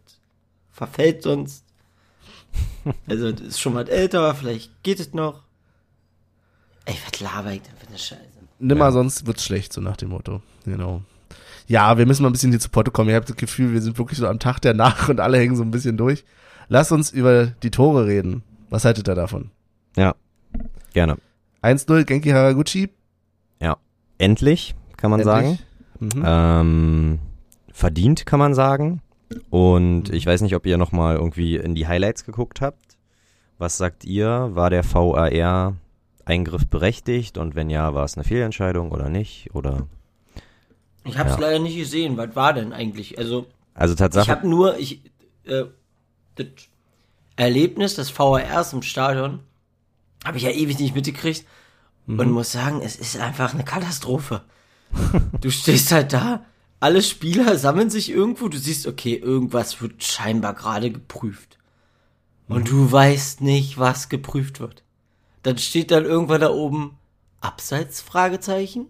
verfällt sonst. Also, das ist schon mal älter, vielleicht geht es noch. Ey, was laber ich denn für eine Scheiße? Nimmer, sonst wird's schlecht, so nach dem Motto. Genau. Ja, wir müssen mal ein bisschen hier zu Potte kommen. Ihr habt das Gefühl, wir sind wirklich so am Tag der Nach und alle hängen so ein bisschen durch. Lasst uns über die Tore reden. Was haltet ihr davon? Ja, gerne. 1-0 Genki Haraguchi. Ja, endlich, kann man sagen. Endlich. Mhm. Ähm, verdient, kann man sagen. Und ich weiß nicht, ob ihr nochmal irgendwie in die Highlights geguckt habt. Was sagt ihr? War der VAR-Eingriff berechtigt? Und wenn ja, war es eine Fehlentscheidung oder nicht? Oder Ich hab's Ja. leider nicht gesehen. Was war denn eigentlich? Also, also ich Tatsache. hab nur, ich, äh, das Erlebnis des VRs im Stadion habe ich ja ewig nicht mitgekriegt und muss sagen, es ist einfach eine Katastrophe. du stehst halt da, alle Spieler sammeln sich irgendwo, du siehst, okay, irgendwas wird scheinbar gerade geprüft. Und du weißt nicht, was geprüft wird. Dann steht dann irgendwann da oben Abseits? Fragezeichen.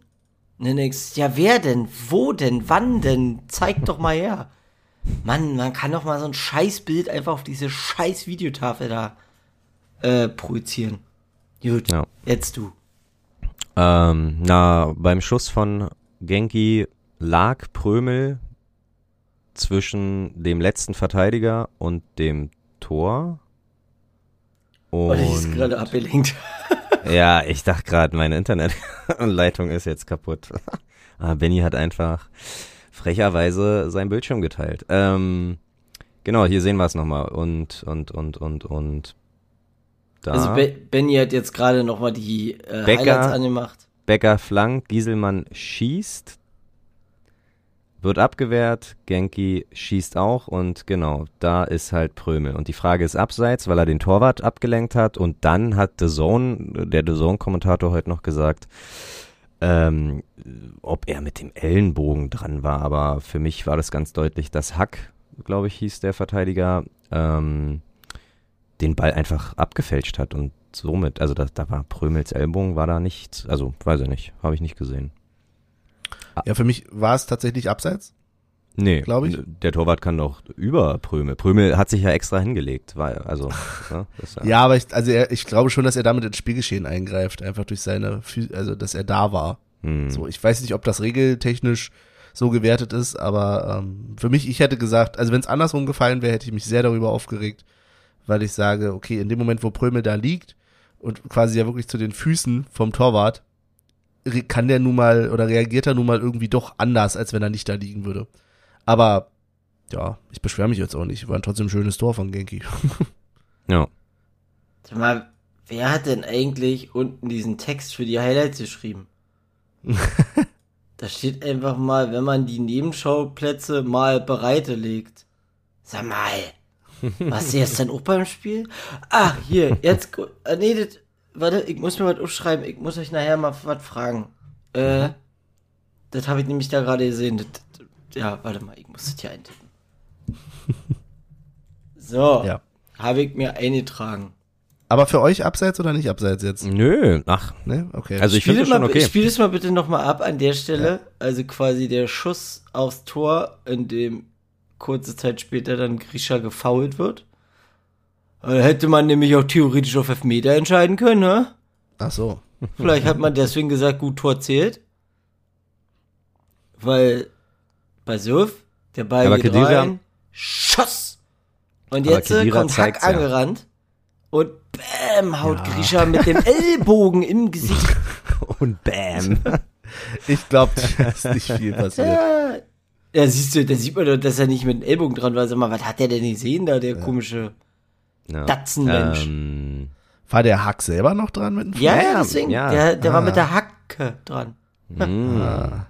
Und dann denkst du, ja, wer denn? Wo denn? Wann denn? Zeig doch mal her. Mann, man kann doch mal so ein Scheißbild einfach auf diese scheiß Videotafel da äh, projizieren. Gut, Ja. jetzt du. Ähm, na, beim Schuss von Genki lag Prömel zwischen dem letzten Verteidiger und dem Tor. Oh, Und die ist gerade abgelenkt. ja, ich dachte gerade, meine Internetleitung ist jetzt kaputt. Aber Benny hat einfach frecherweise sein Bildschirm geteilt. Ähm, genau, hier sehen wir es nochmal. Und, und, und, und, und. Da. Also Be Benny hat jetzt gerade nochmal die äh, Becker. Highlights angemacht. Becker flankt, Gieselmann schießt, wird abgewehrt, Genki schießt auch und genau, da ist halt Prömel. Und die Frage ist abseits, weil er den Torwart abgelenkt hat und dann hat The Zone, der The Zone-Kommentator heute noch gesagt, ähm, ob er mit dem Ellenbogen dran war, aber für mich war das ganz deutlich, dass Hack, glaube ich, hieß der Verteidiger, ähm, den Ball einfach abgefälscht hat und somit, also da, da war Prömels Ellbogen, war da nicht, also weiß ich nicht, habe ich nicht gesehen. Ja, für mich war es tatsächlich abseits. Nee, Glaub ich. Der Torwart kann doch über Prömel. Prömel hat sich ja extra hingelegt, weil, also, ne, das ist Ja, aber ich, also er, ich glaube schon, dass er damit ins Spielgeschehen eingreift, einfach durch seine, also dass er da war. Hm. So, ich weiß nicht, ob das regeltechnisch so gewertet ist, aber ähm, für mich, ich hätte gesagt, also wenn es andersrum gefallen wäre, hätte ich mich sehr darüber aufgeregt, weil ich sage, okay, in dem Moment, wo Prömel da liegt und quasi ja wirklich zu den Füßen vom Torwart, kann der nun mal oder reagiert er nun mal irgendwie doch anders, als wenn er nicht da liegen würde. Aber ja, ich beschwere mich jetzt auch nicht. War trotzdem ein schönes Tor von Genki. Ja. Sag mal, wer hat denn eigentlich unten diesen Text für die Highlights geschrieben? da steht einfach mal, wenn man die Nebenschauplätze mal bereite legt. Sag mal, was du jetzt dann auch beim Spiel? Ah, hier, jetzt, äh, nee, das, warte, ich muss mir was aufschreiben, ich muss euch nachher mal was fragen. Äh, das habe ich nämlich da gerade gesehen. Das, das, ja, warte mal, ich muss das hier eintippen. So, Ja. habe ich mir eingetragen. Aber für euch abseits oder nicht abseits jetzt? Nö, ach, Ne? Okay. also ich Spiel finde es das schon mal, okay. Spiel es mal bitte nochmal ab an der Stelle. Also quasi der Schuss aufs Tor, in dem kurze Zeit später dann Grisha gefoult wird. Da hätte man nämlich auch theoretisch auf Elfmeter entscheiden können, ne? Ach so. Vielleicht hat man deswegen gesagt, gut, Tor zählt. Weil bei Surf, der Ball Aber geht Khedira- rein, Schuss! Und jetzt äh, kommt Hack ja. angerannt und bäm, haut Grisha mit dem Ellbogen im Gesicht. Und bam. Ich glaube, da ist nicht viel passiert. Ja, ja siehst du, da sieht man doch, dass er nicht mit dem Ellbogen dran war. Sag mal, was hat der denn gesehen da, der komische Ja. Datsenmensch? Ähm, War der Hack selber noch dran mit dem Fuß? ja, ja, ja, deswegen. ja. Der, der war Ah. mit der Hacke dran. mh.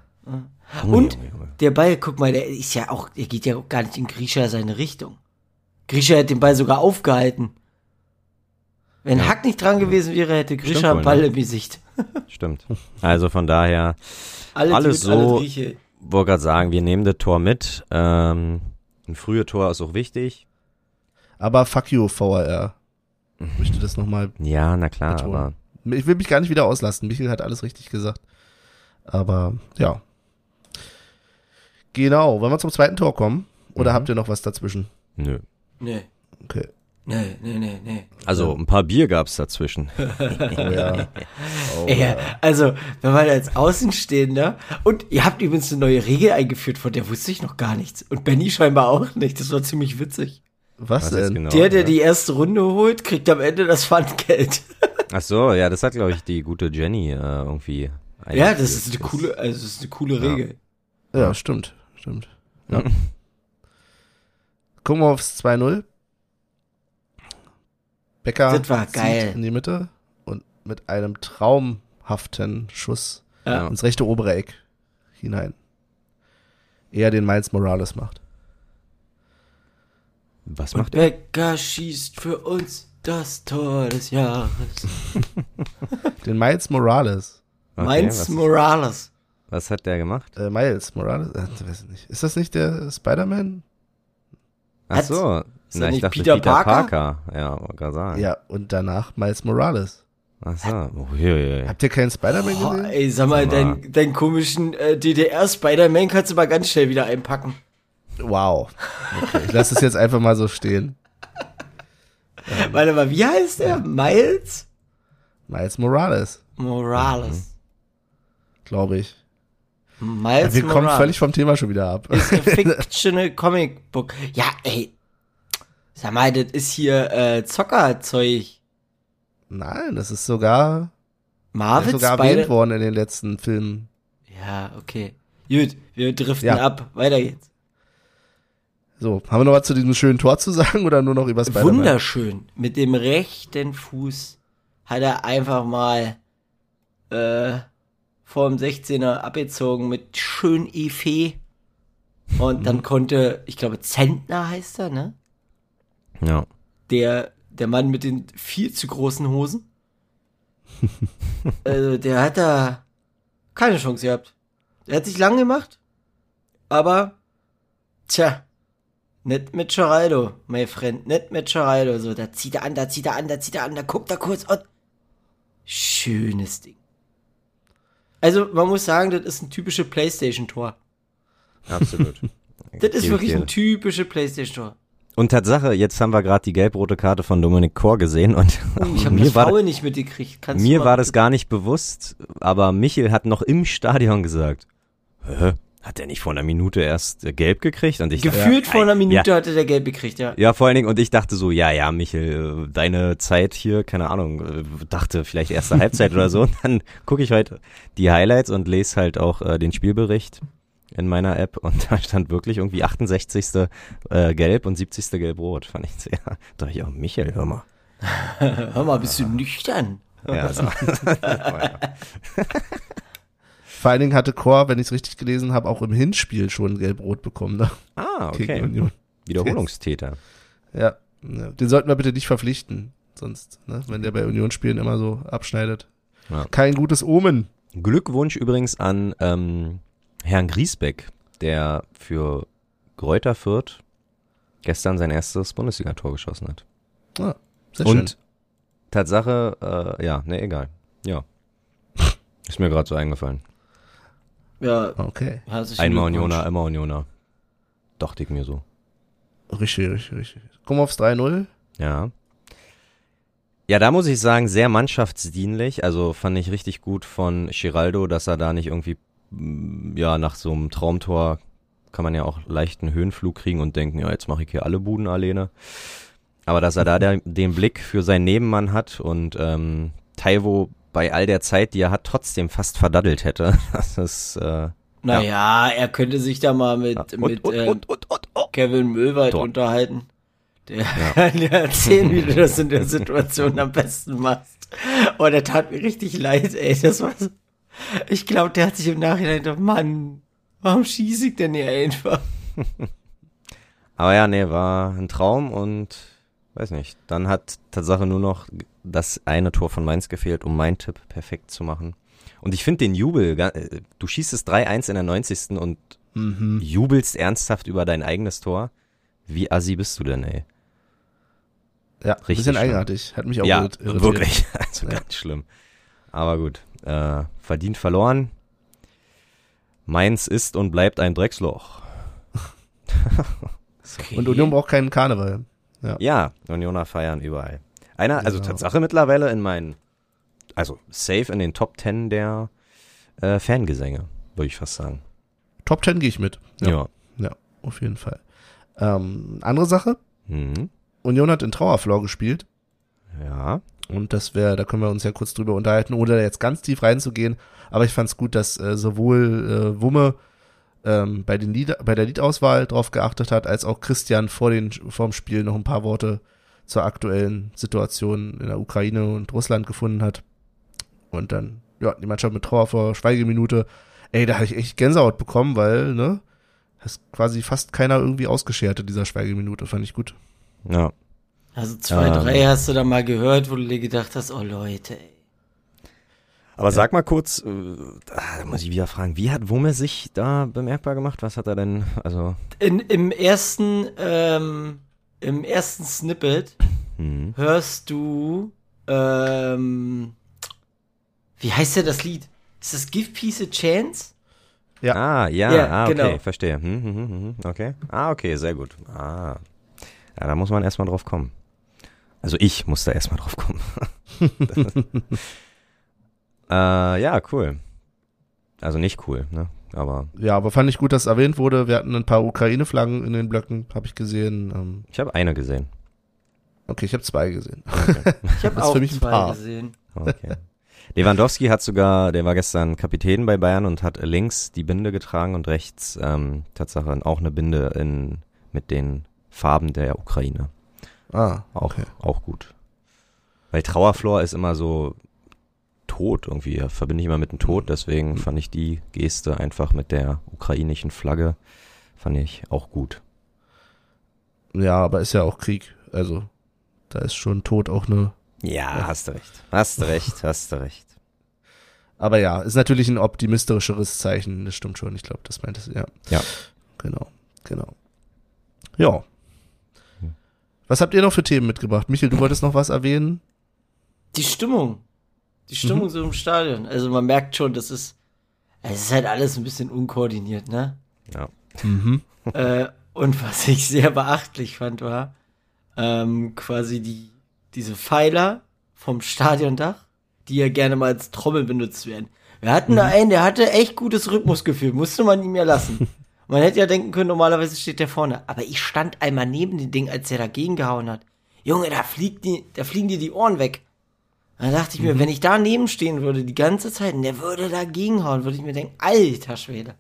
Und der Ball, guck mal, der ist ja auch, der geht ja auch gar nicht in Grisha seine Richtung. Grisha hätte den Ball sogar aufgehalten. Wenn Hack nicht dran gewesen wäre, hätte Grisha einen Ball ne? im Gesicht. Stimmt. Also von daher, Alle Alles alle so- Grieche. wollte gerade sagen, wir nehmen das Tor mit. Ähm, ein frühes Tor ist auch wichtig. Aber fuck you, VAR. Ich möchte das nochmal. Ja, na klar, Betonen. aber Ich will mich gar nicht wieder auslassen. Michael hat alles richtig gesagt. Aber ja. Genau. Wollen wir zum zweiten Tor kommen? Oder Mhm. habt ihr noch was dazwischen? nö. Nee, Okay. nee, nee, nee, nee. Also ein paar Bier gab's dazwischen. Oh ja. Oh, ja. also, wenn man als Außenstehender, und ihr habt übrigens eine neue Regel eingeführt, von der wusste ich noch gar nichts. Und Benny scheinbar auch nicht, das war ziemlich witzig. Was, Was denn? genau? Der, der ja. die erste Runde holt, kriegt am Ende das Pfandgeld. Ach so, ja, das hat glaube ich die gute Jenny äh, irgendwie. Ja, das ist eine coole, also das ist eine coole Ja. Regel. Ja, stimmt. Stimmt. Ja. Gucken wir aufs 2-0. Becker Das war zieht geil. in die Mitte und mit einem traumhaften Schuss Ja. ins rechte obere Eck hinein. Er den Miles Morales macht. Was Und macht er? Becker schießt für uns das Tor des Jahres. Den Miles Morales. Okay, Mainz was, Morales. was hat der gemacht? Äh, Miles Morales? Äh, weiß ich nicht. Ist das nicht der Spider-Man? Ach so. Ist Na, das ich nicht dachte Peter Peter, Parker? Parker? Ja, wollte gerade sagen. Ja, und danach Miles Morales. Ach so. Oh, je, je. Habt ihr keinen Spider-Man Oh, gesehen? ey, sag mal, Sag mal. deinen dein komischen äh, DDR-Spider-Man kannst du mal ganz schnell wieder einpacken. Wow. Okay, ich lasse es jetzt einfach mal so stehen. Warte mal, wie heißt der? Miles Miles Morales, Morales. glaube ich. Miles Wir kommen Morales. völlig vom Thema schon wieder ab. ist ein fictional Comic Book. Ja, ey. Sag mal, das ist hier äh, Zockerzeug. Nein, das ist sogar, das Marvel ist sogar erwähnt worden in den letzten Filmen. Ja, okay. Gut, wir driften Ja. ab. Weiter geht's. So, haben wir noch was zu diesem schönen Tor zu sagen oder nur noch über Spider-Man? Wunderschön. Mit dem rechten Fuß hat er einfach mal äh, vorm 16er abgezogen mit schön Efe. Und Mhm. dann konnte, ich glaube, Zentner heißt er, ne? Ja. Der, der Mann mit den viel zu großen Hosen. also, der hat da keine Chance gehabt. Der hat sich lang gemacht, aber, tja, nicht mit Geraldo, mein Freund, nicht mit Geraldo. So, da zieht er an, da zieht er an, da zieht er an, da guckt er kurz und schönes Ding. Also, man muss sagen, das ist ein typisches Playstation-Tor. Absolut. Das ist wirklich ein typisches Playstation-Tor. Und Tatsache, jetzt haben wir gerade die gelb-rote Karte von Dominik Kor gesehen und Oh, ich habe mir, das war, Foul nicht mitgekriegt. Kannst mir war das gar nicht bewusst, aber Michel hat noch im Stadion gesagt, Hä? Hat der nicht vor einer Minute erst äh, gelb gekriegt? Und ich dachte, Gefühlt vor einer Minute Ja. hatte der gelb gekriegt, ja. Ja, vor allen Dingen, und ich dachte so, ja, ja, Michel, äh, deine Zeit hier, keine Ahnung, äh, dachte vielleicht erste Halbzeit oder so. Und dann gucke ich heute die Highlights und lese halt auch äh, den Spielbericht in meiner App und da stand wirklich irgendwie 68. Äh, gelb und 70. gelb-rot. Fand ich sehr. Da dachte ich, oh, Michel, hör mal. Hör mal, bist du nüchtern? Ja, so. Vor allen Dingen hatte Chor, wenn ich es richtig gelesen habe, auch im Hinspiel schon gelb-rot bekommen. Ne? ah, okay. Wiederholungstäter. Ja. ja. Den sollten wir bitte nicht verpflichten. Sonst, ne, wenn der bei Union-Spielen immer so abschneidet. Ja. Kein gutes Omen. Glückwunsch übrigens an ähm, Herrn Griesbeck, der für Gräuter Fürth gestern sein erstes Bundesligator geschossen hat. Ah, sehr Und schön. Tatsache, äh, ja, ne, egal. Ja. Ist mir gerade so eingefallen. Ja, Okay. Einmal. Unioner, immer Unioner. Dachte ich mir so. Richtig, richtig, richtig. Wir aufs 3-0. Ja. Ja, da muss ich sagen, sehr mannschaftsdienlich. Also fand ich richtig gut von Giraldo, dass er da nicht irgendwie, mm, ja, nach so einem Traumtor kann man ja auch leichten Höhenflug kriegen und denken, ja, jetzt mache ich hier alle Buden alleine. Aber dass er da der, den Blick für seinen Nebenmann hat und ähm, Taiwo bei all der Zeit, die er hat, trotzdem fast verdaddelt hätte. Das ist, äh, Naja, er könnte sich da mal mit, und, mit und, ähm, und, und, und, und. Kevin Möwald Tor. unterhalten. Der kann dir erzählen, wie du das in der Situation am besten machst. Oh, der tat mir richtig leid, ey. Das war so. Ich glaube, der hat sich im Nachhinein gedacht, Mann, warum schieße ich denn hier einfach? Aber ja, nee, war ein Traum und weiß nicht. Dann hat Tatsache nur noch das eine Tor von Mainz gefehlt, um meinen Tipp perfekt zu machen. Und ich finde den Jubel, äh, du schießt es 3-1 in der 90. und Mhm. jubelst ernsthaft über dein eigenes Tor. Wie assi bist du denn, ey? Ja, ein Richtig bisschen eigenartig. Hat mich auch ja, irrit- irritiert. wirklich. Also Ja. ganz schlimm. Aber gut. Äh, verdient verloren. Mainz ist und bleibt ein Drecksloch. Und Union braucht keinen Karneval. Ja, Unioner feiern überall. Einer, also Genau. Tatsache mittlerweile in meinen, also safe in den Top 10 der äh, Fangesänge, würde ich fast sagen. Top 10 gehe ich mit. Ja. Ja, auf jeden Fall. Ähm, andere Sache. Mhm. Union hat in Trauerflor gespielt. Ja. Und das wäre, da können wir uns ja kurz drüber unterhalten, ohne da jetzt ganz tief reinzugehen. Aber ich fand es gut, dass äh, sowohl äh, Wumme ähm, bei, den Lied bei der Liedauswahl drauf geachtet hat, als auch Christian vor den, vorm Spiel noch ein paar Worte zur aktuellen Situation in der Ukraine und Russland gefunden hat. Und dann, ja, die Mannschaft mit Trauer vor Schweigeminute. Ey, da habe ich echt Gänsehaut bekommen, weil, ne, hast quasi fast keiner irgendwie ausgeschert in dieser Schweigeminute, fand ich gut. Ja. Also zwei, Ähm. drei hast du da mal gehört, wo du dir gedacht hast, oh Leute, ey. Aber sag mal kurz, äh, da muss ich wieder fragen, wie hat Wumme sich da bemerkbar gemacht? Was hat er denn, also, In, Im ersten, ähm, im ersten Snippet hm. hörst du, ähm, wie heißt ja das Lied? Ist das Give Peace a Chance? Ja. Ah, ja, Ja, ah, okay, genau. verstehe. Hm, hm, hm, okay. Ah, okay, sehr gut. Ah. Ja, da muss man erstmal drauf kommen. Also ich muss da erstmal drauf kommen. äh, ja, cool. Also nicht cool, ne? Aber Ja, aber fand ich gut, dass erwähnt wurde. Wir hatten ein paar Ukraine-Flaggen in den Blöcken, habe ich gesehen. Ähm, ich habe eine gesehen. okay, ich habe zwei gesehen. Ich habe Das ist auch für mich ein zwei Paar. gesehen. Okay. Lewandowski hat sogar, der war gestern Kapitän bei Bayern und hat links die Binde getragen und rechts ähm, Tatsache auch eine Binde in, mit den Farben der Ukraine. Ah, Auch, okay. auch gut. Weil Trauerflor ist immer so tot irgendwie, ja, verbinde ich immer mit dem Tod, deswegen fand ich die Geste einfach mit der ukrainischen Flagge, fand ich auch gut. Ja, aber ist ja auch Krieg. Also, da ist schon Tod auch eine. Ja, hast du recht. Hast du recht, hast du recht. Aber ja, ist natürlich ein optimistischeres Zeichen. Das stimmt schon. Ich glaube, das meint es, ja. Ja. Genau, genau. Ja. Was habt ihr noch für Themen mitgebracht? Michael, du wolltest noch was erwähnen? Die Stimmung. Die Stimmung so im Stadion. Also man merkt schon, das ist, es ist halt alles ein bisschen unkoordiniert, ne? Ja. Mhm. äh, und was ich sehr beachtlich fand, war ähm, quasi die, diese Pfeiler vom Stadiondach, die ja gerne mal als Trommel benutzt werden. Wir hatten da einen, der hatte echt gutes Rhythmusgefühl, musste man ihm ja lassen. Man hätte ja denken können, normalerweise steht der vorne. Aber ich stand einmal neben dem Ding, als der dagegen gehauen hat. Junge, da, fliegt die, da fliegen dir die Ohren weg. Da dachte ich mir, wenn ich daneben stehen würde, die ganze Zeit, und der würde dagegen hauen, würde ich mir denken, alter Schwede.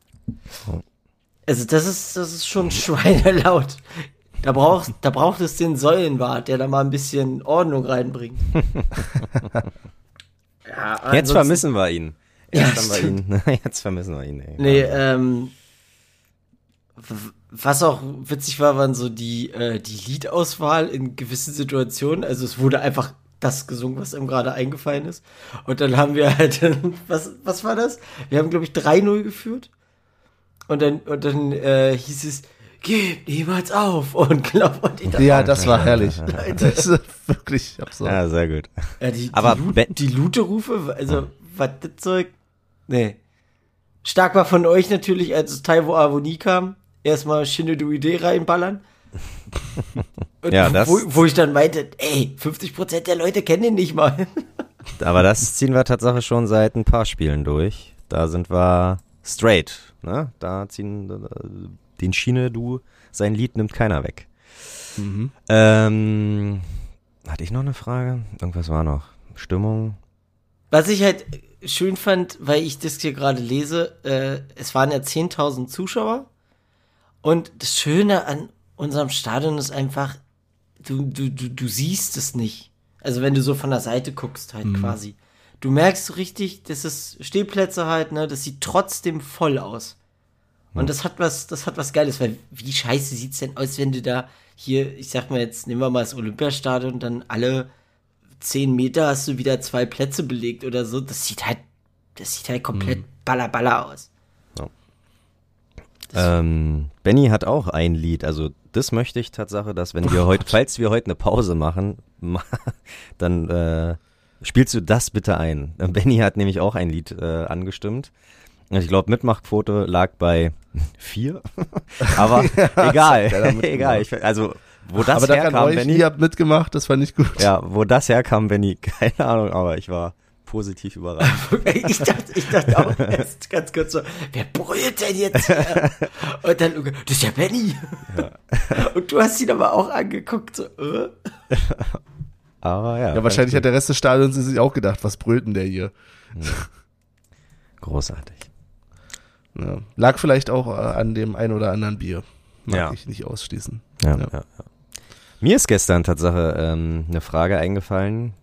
Also das ist, das ist schon schweinelaut. Da braucht, da braucht es den Säulenwart, der da mal ein bisschen Ordnung reinbringt. ja, Jetzt vermissen wir ihn. Ja, Jetzt haben wir ihn. Jetzt vermissen wir ihn, ey. Nee, ähm, was auch witzig war, waren so die, äh, die Liedauswahl in gewissen Situationen. Also es wurde einfach das gesungen, was ihm gerade eingefallen ist. Und dann haben wir halt, was, was war das? Wir haben, glaube ich, 3-0 geführt. Und dann, und dann äh, hieß es, gib niemals auf. Und glaub, und ich dachte, Ja, das war herrlich. Das ist wirklich absurd. Ja, sehr gut. ja, die, Aber die, Lu die Lute-Rufe, also, was das Zeug? Nee. Stark war von euch natürlich, als Taiwo Avoni kam, erstmal Shinnedu Idee reinballern. Und Ja, das- Wo, wo ich dann meinte, ey, 50% der Leute kennen ihn nicht mal. Aber das ziehen wir Tatsache schon seit ein paar Spielen durch. Da sind wir straight. Ne? Da ziehen äh, den Schiene, du, sein Lied nimmt keiner weg. Mhm. Ähm, hatte ich noch eine Frage? Irgendwas war noch. Stimmung? Was ich halt schön fand, weil ich das hier gerade lese, äh, es waren ja 10.000 Zuschauer. Und das Schöne an unserem Stadion ist einfach, du, du, du, du siehst es nicht. Also wenn du so von der Seite guckst halt quasi. Du merkst so richtig, das ist Stehplätze halt, ne, das sieht trotzdem voll aus. Und das hat was, das hat was Geiles, weil wie scheiße sieht's denn aus, wenn du da hier, ich sag mal jetzt, nehmen wir mal das Olympiastadion, dann alle zehn Meter hast du wieder zwei Plätze belegt oder so. Das sieht halt, das sieht halt komplett baller baller aus. Ähm, Benny hat auch ein Lied, also das möchte ich Tatsache, dass wenn wir heute, falls wir heute eine Pause machen, ma- dann äh, spielst du das bitte ein. Äh, Benny hat nämlich auch ein Lied äh, angestimmt. Und Ich glaube, Mitmachquote lag bei vier. Aber egal, egal. Ich, also wo das aber herkam, Benny, ihr habt mitgemacht, das fand ich gut. ja, wo das herkam, Benny, keine Ahnung, aber ich war positiv überrascht. Ich dachte, ich dachte auch erst ganz kurz so, wer brüllt denn jetzt hier? Und dann, das ist ja Benny. Und du hast ihn aber auch angeguckt, so, äh? Aber ja, Ja, wahrscheinlich hat der Rest des Stadions sich auch gedacht, was brüllt denn der hier? großartig. Ja. Lag vielleicht auch äh, an dem ein oder anderen Bier. Mag Ja. ich nicht ausschließen. Ja, Ja. ja. Ja, Mir ist gestern Tatsache ähm, eine Frage eingefallen.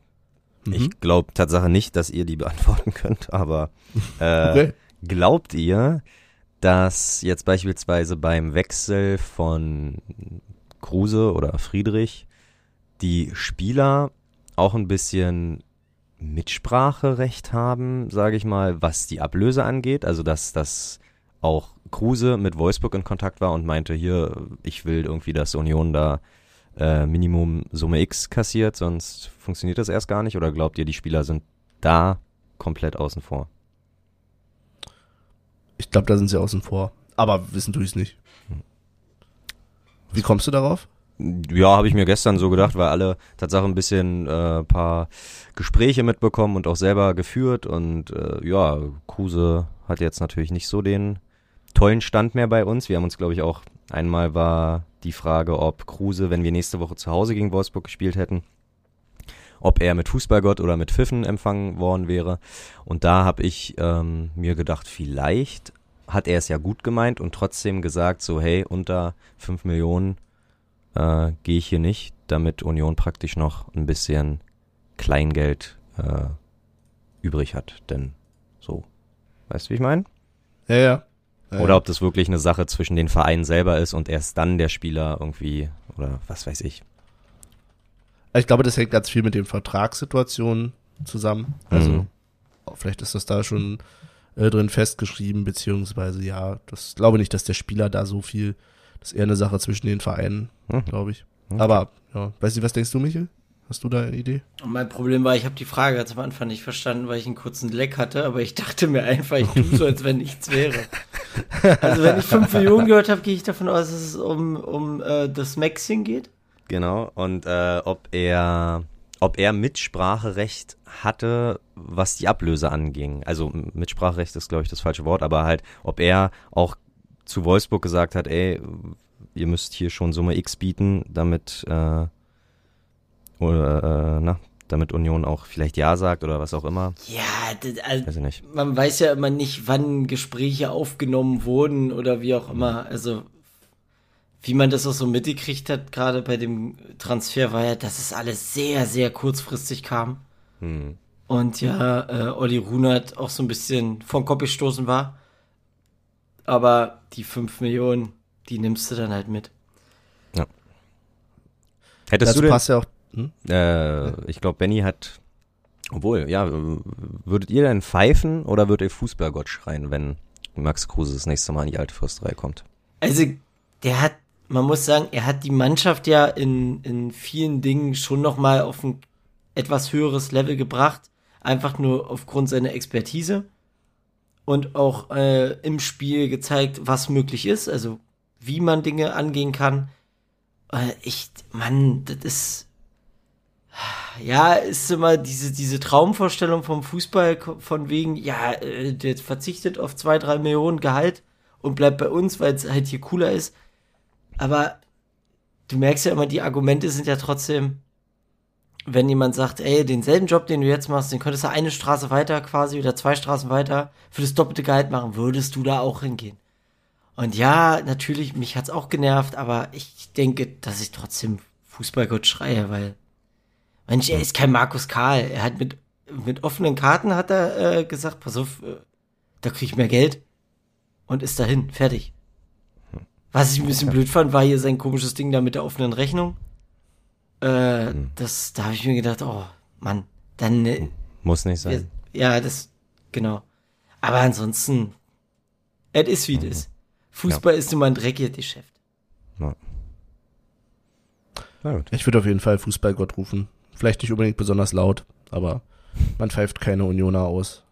Mhm. Ich glaube Tatsache nicht, dass ihr die beantworten könnt, aber äh, Okay. glaubt ihr, dass jetzt beispielsweise beim Wechsel von Kruse oder Friedrich die Spieler auch ein bisschen Mitspracherecht haben, sage ich mal, was die Ablöse angeht? Also dass dass auch Kruse mit Wolfsburg in Kontakt war und meinte, hier, ich will irgendwie, dass Union da äh, Minimum Summe X kassiert, sonst funktioniert das erst gar nicht? Oder glaubt ihr, die Spieler sind da komplett außen vor? Ich glaube, da sind sie außen vor. Aber wissen tue ich es nicht. Wie kommst du darauf? Ja, habe ich mir gestern so gedacht, weil alle Tatsache ein bisschen äh, paar Gespräche mitbekommen und auch selber geführt und äh, ja, Kruse hat jetzt natürlich nicht so den tollen Stand mehr bei uns. Wir haben uns, glaube ich, auch einmal war die Frage, ob Kruse, wenn wir nächste Woche zu Hause gegen Wolfsburg gespielt hätten, ob er mit Fußballgott oder mit Pfiffen empfangen worden wäre. Und da habe ich ähm, mir gedacht, vielleicht hat er es ja gut gemeint und trotzdem gesagt, so hey, unter 5 Millionen äh, gehe ich hier nicht, damit Union praktisch noch ein bisschen Kleingeld äh, übrig hat. Denn so, weißt du, wie ich meine? Ja, ja. Ja Oder ja. ob das wirklich eine Sache zwischen den Vereinen selber ist und erst dann der Spieler irgendwie, oder was weiß ich. Ich glaube, das hängt ganz viel mit den Vertragssituationen zusammen. Also, Mhm. vielleicht ist das da schon äh, drin festgeschrieben, beziehungsweise ja, das glaube nicht, dass der Spieler da so viel, das ist eher eine Sache zwischen den Vereinen, Mhm. glaube ich. Okay. Aber, ja, weiß nicht, was denkst du, Michael? Hast du da eine Idee? Und mein Problem war, ich habe die Frage ganz am Anfang nicht verstanden, weil ich einen kurzen Leck hatte, aber ich dachte mir einfach, ich tue so, als wenn nichts wäre. Also wenn ich 5 Millionen gehört habe, gehe ich davon aus, dass es um, um äh, das Maxing geht. Genau, und äh, ob er ob er Mitspracherecht hatte, was die Ablöse anging. Also Mitspracherecht ist, glaube ich, das falsche Wort, aber halt, ob er auch zu Wolfsburg gesagt hat, ey, ihr müsst hier schon Summe X bieten, damit äh, oder äh, na, damit Union auch vielleicht Ja sagt oder was auch immer. Ja, das, also, Weiß ich nicht. man weiß ja immer nicht, wann Gespräche aufgenommen wurden oder wie auch immer. Also, wie man das auch so mitgekriegt hat, gerade bei dem Transfer, war ja, dass es alles sehr, sehr kurzfristig kam. Hm. Und ja, äh, Olli Runert auch so ein bisschen vom Kopf gestoßen war. Aber die 5 Millionen, die nimmst du dann halt mit. Hättest Dazu du denn, passt ja auch. Hm? äh, ich glaube, Benny hat, obwohl, ja, würdet ihr denn pfeifen oder würdet ihr Fußballgott schreien, wenn Max Kruse das nächste Mal in die alte Fürsterei kommt? Also, der hat, man muss sagen, er hat die Mannschaft ja in, in vielen Dingen schon nochmal auf ein etwas höheres Level gebracht. Einfach nur aufgrund seiner Expertise. Und auch äh, im Spiel gezeigt, was möglich ist, also wie man Dinge angehen kann. Äh, ich, Mann, das ist. Ja, ist immer diese, diese Traumvorstellung vom Fußball von wegen, ja, äh, der verzichtet auf zwei, drei Millionen Gehalt und bleibt bei uns, weil es halt hier cooler ist. Aber du merkst ja immer, die Argumente sind ja trotzdem, wenn jemand sagt, ey, denselben Job, den du jetzt machst, den könntest du eine Straße weiter quasi oder zwei Straßen weiter für das doppelte Gehalt machen, würdest du da auch hingehen? Und ja, natürlich, mich hat's auch genervt, aber ich denke, dass ich trotzdem Fußballgott schreie, weil Mensch, er ist kein Markus Karl. Er hat mit, mit offenen Karten hat er äh, gesagt, pass auf, äh, da krieg ich mehr Geld und ist dahin, fertig. Was ich ein bisschen blöd fand, war hier sein komisches Ding da mit der offenen Rechnung. Äh, das, da habe ich mir gedacht, oh, Mann, dann, äh, Muss nicht sein. ja, das, genau. Aber ansonsten, es ist wie es ist. Fußball ist immer ein dreckiges Geschäft. Ja. Na gut. Ich würde auf jeden Fall Fußballgott rufen. Vielleicht nicht unbedingt besonders laut, aber man pfeift keine Unioner aus.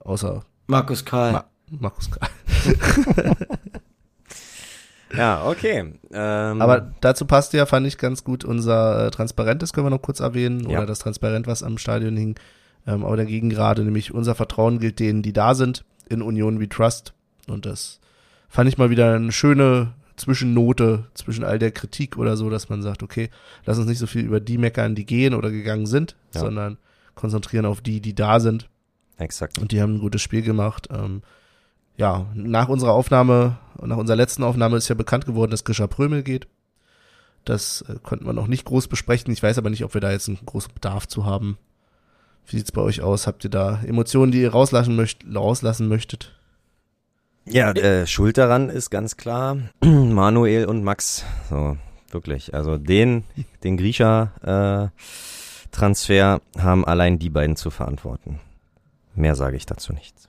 Außer Markus Karl. Ma Markus Karl. Ja, okay. Ähm, Aber dazu passt ja, fand ich ganz gut, unser äh, Transparent, das können wir noch kurz erwähnen, Ja. oder das Transparent, was am Stadion hing, ähm, aber dagegen gerade, nämlich unser Vertrauen gilt denen, die da sind, in Union We Trust. Und das fand ich mal wieder eine schöne Zwischennote zwischen all der Kritik oder so, dass man sagt, okay, lass uns nicht so viel über die meckern, die gehen oder gegangen sind, Ja. sondern konzentrieren auf die, die da sind. exakt. Und die haben ein gutes Spiel gemacht. Ähm, ja, nach unserer Aufnahme, nach unserer letzten Aufnahme ist ja bekannt geworden, dass Grisha Prömel geht. Das äh, konnten wir noch nicht groß besprechen. Ich weiß aber nicht, ob wir da jetzt einen großen Bedarf zu haben. Wie sieht's bei euch aus? Habt ihr da Emotionen, die ihr rauslassen, möcht rauslassen möchtet? Ja, äh, Schuld daran ist ganz klar Manuel und Max. So, wirklich. Also den, den Griecher-Transfer haben allein die beiden zu verantworten. Mehr sage ich dazu nichts.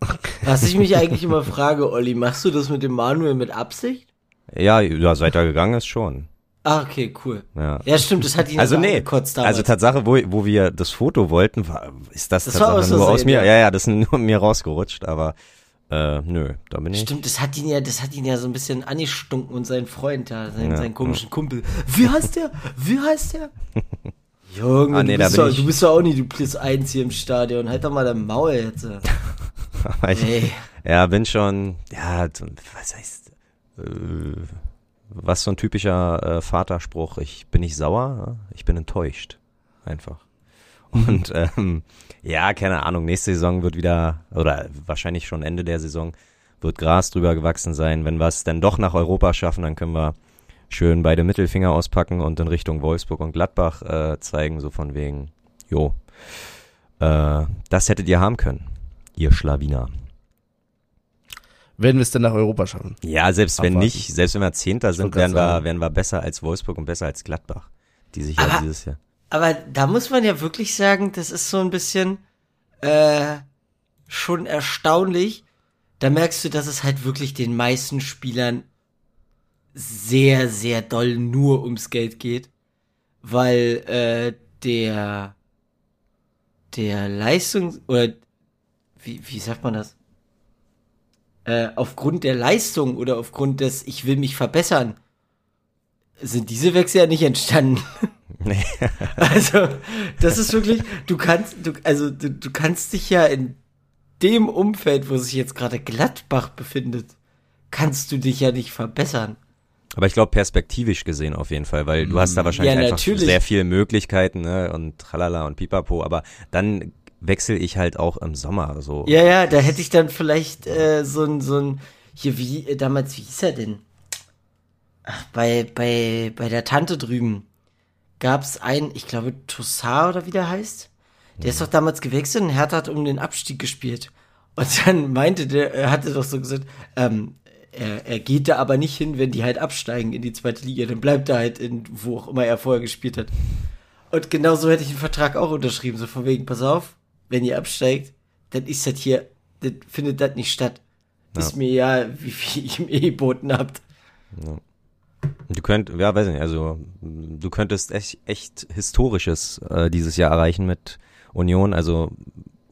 Was ich mich eigentlich immer frage, Olli, machst du das mit dem Manuel mit Absicht? Ja, ja, seit er gegangen ist schon. Ah, okay, cool. Ja. Ja, stimmt, das hat ihn Also so nee, angekotzt damals. also Tatsache, wo, wo wir das Foto wollten, war, ist das, Das Tatsache nur aus mir, ja. ja, ja, das ist nur mir rausgerutscht, aber äh, nö, da bin ich. Stimmt, das hat ihn ja, das hat ihn ja so ein bisschen angestunken und sein Freund da, sein, Ja, seinen komischen Kumpel. Wie heißt der? Wie heißt der? Junge, Ah, nee, du, bist ich- du bist doch auch nie du plus eins hier im Stadion. Halt doch mal dein Maul jetzt. Ich, Ey. Ja, bin schon, ja, was heißt, äh, was so ein typischer äh, Vaterspruch, ich bin nicht sauer, ja, ich bin enttäuscht. Einfach. Und ähm, ja, keine Ahnung, nächste Saison wird wieder, oder wahrscheinlich schon Ende der Saison, wird Gras drüber gewachsen sein. Wenn wir es dann doch nach Europa schaffen, dann können wir schön beide Mittelfinger auspacken und in Richtung Wolfsburg und Gladbach äh, zeigen, so von wegen, jo, äh, das hättet ihr haben können, ihr Schlawiner. Wenn wir es denn nach Europa schaffen. Ja, selbst wenn Abwarten. nicht, selbst wenn wir Zehnter sind, werden grad wir, werden wir besser als Wolfsburg und besser als Gladbach, die sich ja Aber- dieses Jahr. Aber da muss man ja wirklich sagen, das ist so ein bisschen äh, schon erstaunlich. Da merkst du, dass es halt wirklich den meisten Spielern sehr, sehr doll nur ums Geld geht. Weil äh, der der Leistung oder wie, wie sagt man das? Äh, aufgrund der Leistung oder aufgrund des Ich will mich verbessern, sind diese Wechsel ja nicht entstanden. Nee. Also, das ist wirklich, du kannst, du, also du, du kannst dich ja in dem Umfeld, wo sich jetzt gerade Gladbach befindet, kannst du dich ja nicht verbessern. Aber ich glaube perspektivisch gesehen auf jeden Fall, weil du hast da wahrscheinlich Ja, einfach natürlich. sehr viele Möglichkeiten ne? und tralala und pipapo, aber dann wechsle ich halt auch im Sommer so. Ja, ja, da hätte ich dann vielleicht äh, so ein, so ein, hier wie, äh, damals, wie hieß er denn? Ach, bei, bei, bei der Tante drüben gab's einen, ich glaube, Tossar oder wie der heißt. Der ist doch damals gewechselt und Hertha hat um den Abstieg gespielt. Und dann meinte der, er hatte doch so gesagt, ähm, er, er geht da aber nicht hin, wenn die halt absteigen in die zweite Liga. Dann bleibt er halt in, wo auch immer er vorher gespielt hat. Und genau so hätte ich den Vertrag auch unterschrieben, so von wegen, pass auf, wenn ihr absteigt, dann ist das hier, dann findet das nicht statt. Ist mir ja, wie viel ich mir geboten habt. Du könnt, ja, weiß ich nicht, also du könntest echt, echt Historisches äh, dieses Jahr erreichen mit Union. Also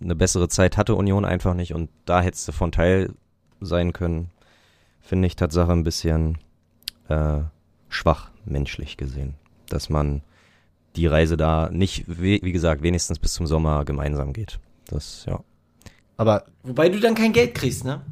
eine bessere Zeit hatte Union einfach nicht und da hättest du von Teil sein können. Finde ich Tatsache ein bisschen äh, schwach menschlich gesehen, dass man die Reise da nicht, wie, wie gesagt, wenigstens bis zum Sommer gemeinsam geht. Das, ja. Aber Wobei du dann kein Geld kriegst, ne?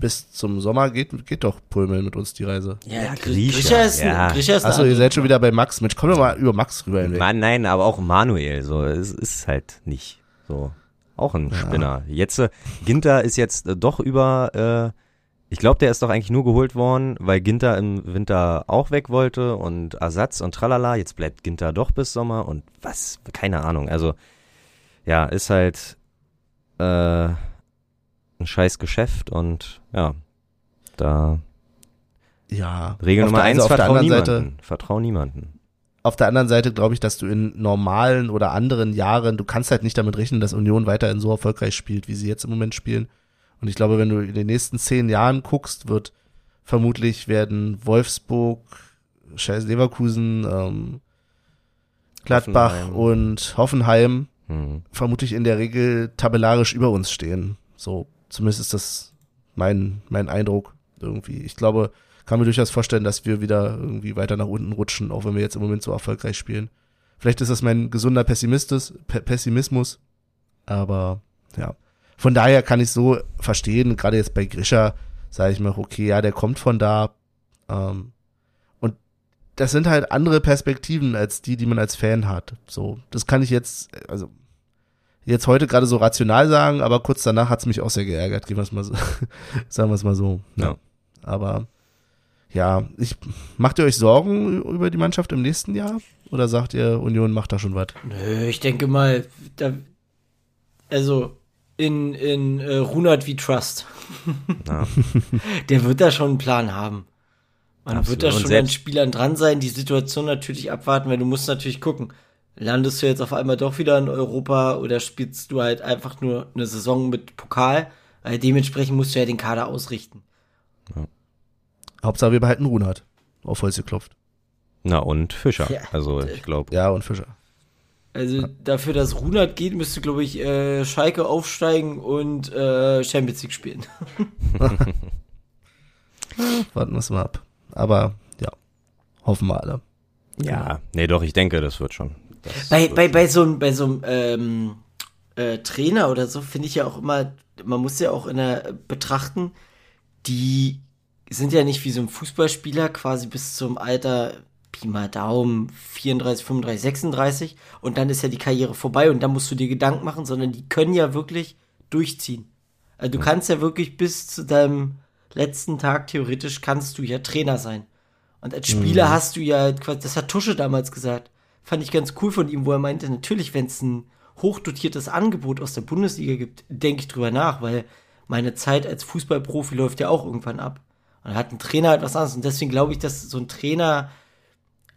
Bis zum Sommer geht, geht doch Pullman mit uns die Reise. Ja, Grisha, Grisha ist, ja. ist Achso, ihr seid schon wieder bei Max. Mensch, komm doch mal über Max rüber hinweg. Mann, nein, aber auch Manuel, so, es ist halt nicht so. Auch ein Spinner. Jetzt, äh, Ginter ist jetzt äh, doch über, äh, ich glaube, der ist doch eigentlich nur geholt worden, weil Ginter im Winter auch weg wollte und Ersatz und tralala. Jetzt bleibt Ginter doch bis Sommer und was, keine Ahnung. Also, ja, ist halt, äh, ein scheiß Geschäft und, ja, da, Ja. Regel Nummer eins, also auf der vertrau anderen niemanden. Seite, Vertrau niemanden. auf der anderen Seite glaube ich, dass du in normalen oder anderen Jahren, du kannst halt nicht damit rechnen, dass Union weiterhin so erfolgreich spielt, wie sie jetzt im Moment spielen. Und ich glaube, wenn du in den nächsten zehn Jahren guckst, wird vermutlich werden Wolfsburg, Scheiß Leverkusen, ähm, Gladbach Hoffenheim. und Hoffenheim Hm. vermutlich in der Regel tabellarisch über uns stehen. So, zumindest ist das mein, mein Eindruck irgendwie. Ich glaube, kann mir durchaus vorstellen, dass wir wieder irgendwie weiter nach unten rutschen, auch wenn wir jetzt im Moment so erfolgreich spielen. Vielleicht ist das mein gesunder Pessimistus, Pe Pessimismus, aber ja. Von daher kann ich so verstehen, gerade jetzt bei Grisha, sage ich mir, okay, ja, der kommt von da. Ähm, und das sind halt andere Perspektiven als die, die man als Fan hat. So, das kann ich jetzt, also jetzt heute gerade so rational sagen, aber kurz danach hat's mich auch sehr geärgert, gehen wir es mal so, sagen wir es mal so. Ja. Aber ja, ich macht ihr euch Sorgen über die Mannschaft im nächsten Jahr? Oder sagt ihr, Union macht da schon was? Nö, ich denke mal, da, also in, in äh, Runert wie Trust. Ja. Der wird da schon einen Plan haben. Man Absolut. wird da schon an Spielern dran sein, die Situation natürlich abwarten, weil du musst natürlich gucken. Landest du jetzt auf einmal doch wieder in Europa oder spielst du halt einfach nur eine Saison mit Pokal? Weil dementsprechend musst du ja den Kader ausrichten. Hauptsache wir behalten Runert. Auf Holz geklopft. Na und Fischer. Ja. Also ich glaube, Ja, und Fischer. Also dafür, dass Runert geht, müsste, glaube ich, äh, Schalke aufsteigen und äh, Champions League spielen. Warten wir es mal ab. Aber ja, hoffen wir alle. ja, nee, doch, ich denke, das wird schon. Bei, bei, bei so einem bei so einem, ähm, äh, Trainer oder so finde ich ja auch immer, man muss ja auch in der betrachten, die sind ja nicht wie so ein Fußballspieler quasi bis zum Alter Pi mal Daumen 34, 35, 36 und dann ist ja die Karriere vorbei und dann musst du dir Gedanken machen, sondern die können ja wirklich durchziehen. Also du kannst ja wirklich bis zu deinem letzten Tag theoretisch kannst du ja Trainer sein. Und als Spieler hast du ja, quasi- das hat Tusche damals gesagt, fand ich ganz cool von ihm, wo er meinte, natürlich, wenn es ein hochdotiertes Angebot aus der Bundesliga gibt, denke ich drüber nach, weil meine Zeit als Fußballprofi läuft ja auch irgendwann ab. Und hat ein Trainer halt was anderes. Und deswegen glaube ich, dass so ein Trainer,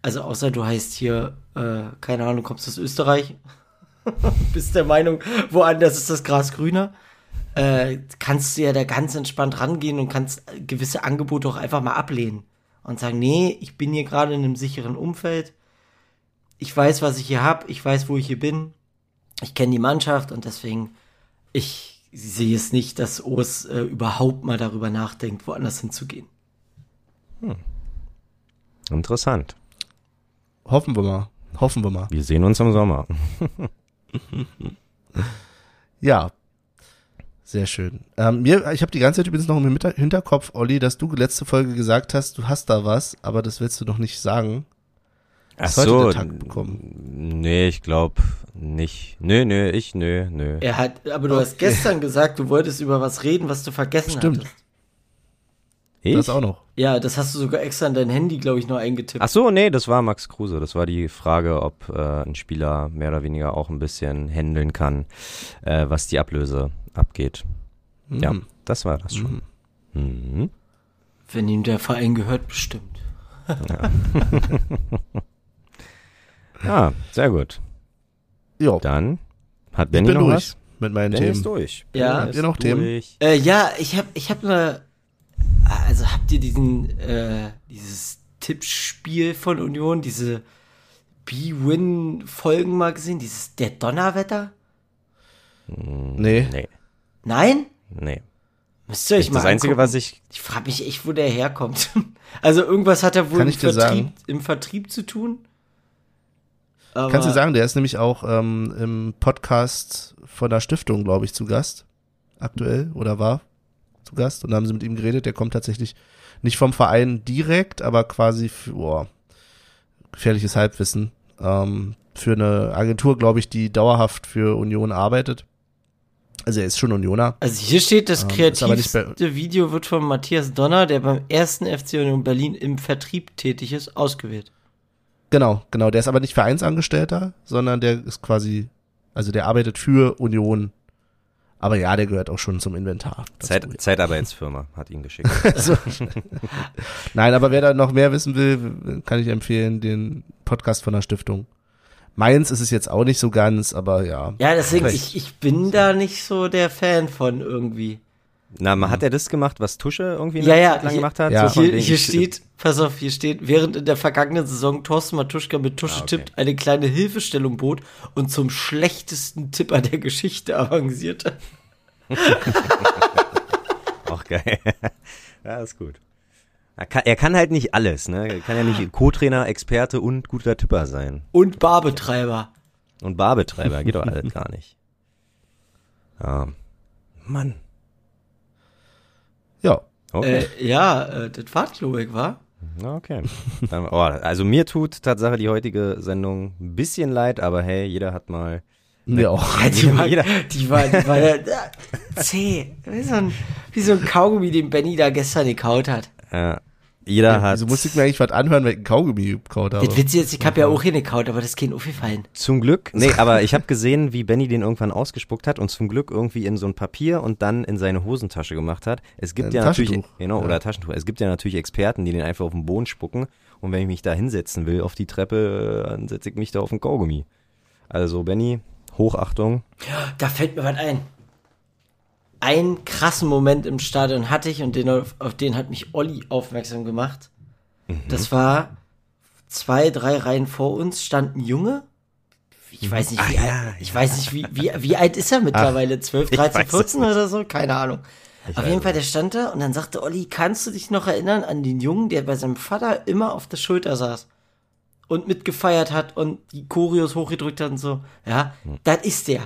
also außer du heißt hier, äh, keine Ahnung, kommst aus Österreich, bist der Meinung, woanders ist das Gras grüner, äh, kannst du ja da ganz entspannt rangehen und kannst gewisse Angebote auch einfach mal ablehnen und sagen, nee, ich bin hier gerade in einem sicheren Umfeld, ich weiß, was ich hier habe, ich weiß, wo ich hier bin, ich kenne die Mannschaft und deswegen, ich sehe es nicht, dass Urs äh, überhaupt mal darüber nachdenkt, woanders hinzugehen. Interessant. Hoffen wir mal. Hoffen wir mal. Wir sehen uns im Sommer. Ja. Sehr schön. Ähm, mir, ich habe die ganze Zeit übrigens noch im Hinter- Hinterkopf, Olli, dass du letzte Folge gesagt hast, du hast da was, aber das willst du noch nicht sagen. Ach heute so. der Tag bekommen? Nee, ich glaube nicht. Nö, nö, ich, nö, nö. Er hat, aber du hast gestern gesagt, du wolltest über was reden, was du vergessen Stimmt. hattest. Ich? Das auch noch. Ja, das hast du sogar extra in dein Handy, glaube ich, nur eingetippt. Ach so, nee, das war Max Kruse. Das war die Frage, ob äh, ein Spieler mehr oder weniger auch ein bisschen handeln kann, äh, was die Ablöse abgeht. Ja, Mhm. das war das schon. Mhm. Wenn ihm der Verein gehört, bestimmt. Ja, sehr gut. Jo, Dann hat ich Benny bin noch durch was? mit meinen Benny ist Themen. durch. Ja. Habt ihr ist noch Themen? Äh, ja, ich habe ich hab eine. Also habt ihr diesen, äh, dieses Tippspiel von Union, diese B-Win-Folgen mal gesehen? Dieses Der Donnerwetter? Nee. Nee, Nein? nee. Müsst ihr euch Das, mal Einzige, angucken. was ich. Ich frage mich echt, wo der herkommt. Also irgendwas hat er wohl im ich Vertrieb, im Vertrieb zu tun. Aber Kannst du sagen, der ist nämlich auch ähm, im Podcast von der Stiftung, glaube ich, zu Gast. Aktuell oder war zu Gast. Und da haben sie mit ihm geredet. Der kommt tatsächlich nicht vom Verein direkt, aber quasi für, boah, gefährliches Halbwissen. Ähm, für eine Agentur, glaube ich, die dauerhaft für Union arbeitet. Also er ist schon Unioner. Also hier steht, das Ähm, kreativste Video wird von Matthias Donner, der beim ersten FC Union Berlin im Vertrieb tätig ist, ausgewählt. Genau, genau. Der ist aber nicht Vereinsangestellter, sondern der ist quasi, also der arbeitet für Union. Aber ja, der gehört auch schon zum Inventar. Zeit, ja. Zeitarbeitsfirma hat ihn geschickt. Also, nein, aber wer da noch mehr wissen will, kann ich empfehlen, den Podcast von der Stiftung. Meins ist es jetzt auch nicht so ganz, aber ja. Ja, deswegen, ich, ich bin da nicht so der Fan von irgendwie. Na, mal hat er das gemacht, was Tusche irgendwie Ja, ja, Zeit lang hier- gemacht hat? ja. So Hier, hier steht, pass auf, hier steht, während in der vergangenen Saison Thorsten Matuschka mit Tusche Ah, okay. tippt, eine kleine Hilfestellung bot und zum schlechtesten Tipper der Geschichte avancierte. Auch geil. ja, ist gut. Er kann, er kann halt nicht alles, ne? Er kann ja nicht Co-Trainer, Experte und guter Tipper sein. Und Barbetreiber. Und Barbetreiber, geht doch alles gar nicht. Ja. Mann. Ja. Okay. Äh, ja, äh, das war Klobek, war? Okay. Dann, oh, also mir tut Tatsache die heutige Sendung ein bisschen leid, aber hey, jeder hat mal. Mir auch. Ja, die war, Jeder- die war, die war ja, zäh. Wie so, ein, wie so ein Kaugummi, den Benny da gestern gekaut hat. Äh, jeder hat Wieso musste ich mir eigentlich was anhören, weil ich einen Kaugummi gekaut habe? Das Witz ist, ich hab ja auch hier gekaut, aber das ist kein aufgefallen. zum Glück, nee, aber ich habe gesehen, wie Benny den irgendwann ausgespuckt hat und zum Glück irgendwie in so ein Papier und dann in seine Hosentasche gemacht hat. Es gibt Ein ja natürlich, Taschentuch. genau, Ja. oder Taschentuch. Es gibt ja natürlich Experten, die den einfach auf den Boden spucken und wenn ich mich da hinsetzen will auf die Treppe, dann setze ich mich da auf den Kaugummi. Also Benny, Hochachtung. Da fällt mir was ein. Einen krassen Moment im Stadion hatte ich und den, auf, auf den hat mich Olli aufmerksam gemacht. Das war zwei, drei Reihen vor uns stand ein Junge. Ich weiß nicht, wie, Ach, alt, ja, ich weiß nicht, wie, wie, wie alt ist er mittlerweile? 12, ich 13, weiß es 14 nicht. oder so? Keine Ahnung. Auf jeden Fall, der stand da und dann sagte Olli, kannst du dich noch erinnern an den Jungen, der bei seinem Vater immer auf der Schulter saß und mitgefeiert hat und die Choreos hochgedrückt hat und so? Ja, das ist der.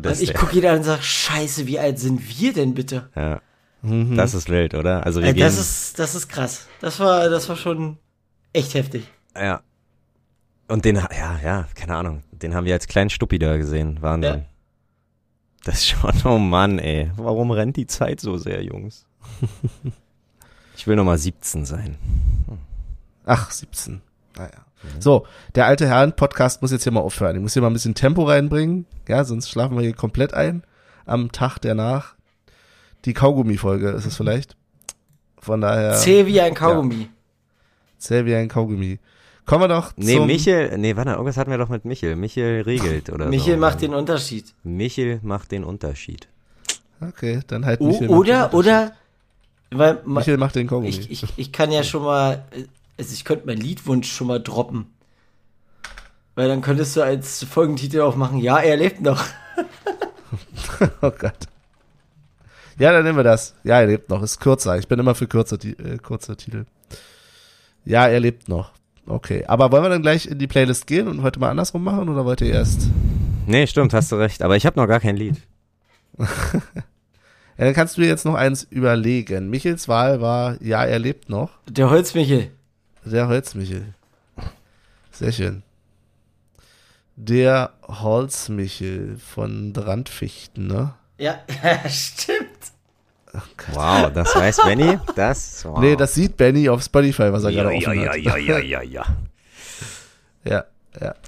Das und ich der. gucke ihn an und sag, scheiße, wie alt sind wir denn bitte? Ja. Das ist wild, oder? Also wir Äh, gehen, das ist, das ist krass. Das war, das war schon echt heftig. ja. Und den, ja, ja, keine Ahnung. Den haben wir als kleinen Stuppi da gesehen. Wahnsinn. Ja. Das ist schon, oh Mann, ey. Warum rennt die Zeit so sehr, Jungs? ich will nochmal 17 sein. Ach, 17. Naja. So, der alte Herren-Podcast muss jetzt hier mal aufhören. Ich muss hier mal ein bisschen Tempo reinbringen. Ja, sonst schlafen wir hier komplett ein. Am Tag danach. Die Kaugummi-Folge ist es vielleicht. Von daher. Zäh wie ein Kaugummi. Zäh wie ein Kaugummi. Kommen wir doch Nee, zum, Michel, nee, warte, irgendwas hatten wir doch mit Michel. Michel regelt oder Michel so. macht den Unterschied. Michel macht den Unterschied. Okay, dann halt O Michel. macht den oder, Unterschied. oder, weil, Michel macht den Kaugummi. ich, ich, ich kann ja schon mal, äh, also ich könnte meinen Liedwunsch schon mal droppen. Weil dann könntest du als Folgentitel auch machen, ja, er lebt noch. Oh Gott. Ja, dann nehmen wir das. Ja, er lebt noch. Ist kürzer. Ich bin immer für kürze, Ti- äh, kurze Titel. Ja, er lebt noch. Okay, aber wollen wir dann gleich in die Playlist gehen und heute mal andersrum machen oder wollt ihr erst? Nee, stimmt, hast du recht. Aber ich habe noch gar kein Lied. Ja, dann kannst du dir jetzt noch eins überlegen. Michels Wahl war, ja, er lebt noch. Der Holzmichel. Der Holzmichel. Sehr schön. Der Holzmichel von Brandfichten, ne? Ja, stimmt. Wow, das weiß Benny. Das. Wow. Nee, das sieht Benny auf Spotify, was er ja, gerade ja, offen ja, hat. ja, ja, ja, ja. ja,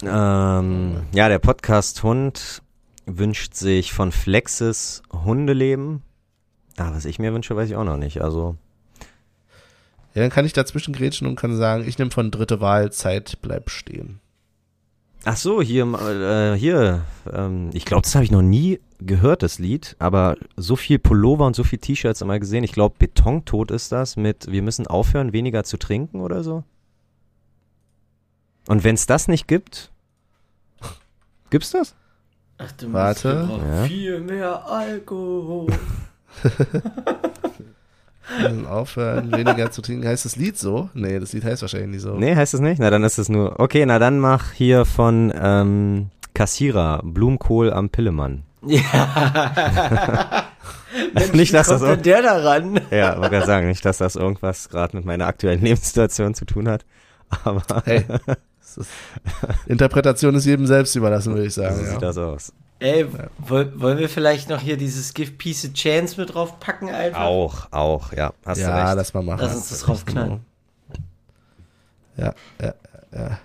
ja. Ähm, ja, der Podcast Hund wünscht sich von Flexes Hundeleben. Ah, was ich mir wünsche, weiß ich auch noch nicht. Also, Ja, dann kann ich dazwischen grätschen und kann sagen, ich nehme von dritte Wahl Zeit, bleib stehen. ach so, hier, äh, hier, ähm, ich glaube, das habe ich noch nie gehört, das Lied, aber so viel Pullover und so viel T-Shirts einmal gesehen. Ich glaube, Betontod ist das mit Wir müssen aufhören, weniger zu trinken oder so. Und wenn es das nicht gibt, gibt's das? Ach du Warte. Ja. viel mehr Alkohol. Aufhören, weniger zu trinken. Heißt das Lied so? Nee, das Lied heißt wahrscheinlich nicht so. Nee, heißt es nicht? Na, dann ist es nur. Okay, na dann mach hier von ähm, Kassierer Blumenkohl am Pillemann. Ja. Mensch, Nicht, dass das denn der daran? Ja, wollte gerade sagen, nicht, dass das irgendwas gerade mit meiner aktuellen Lebenssituation zu tun hat. Aber Hey, ist, Interpretation ist jedem selbst überlassen, würde ich so sagen. sieht Ja. das aus. Ey, woll, wollen wir vielleicht noch hier dieses Give Peace a Chance mit drauf packen einfach? Auch, auch, ja. Hast du Ja, recht. lass mal machen. Lass uns das draufknallen. Ja, ja, ja.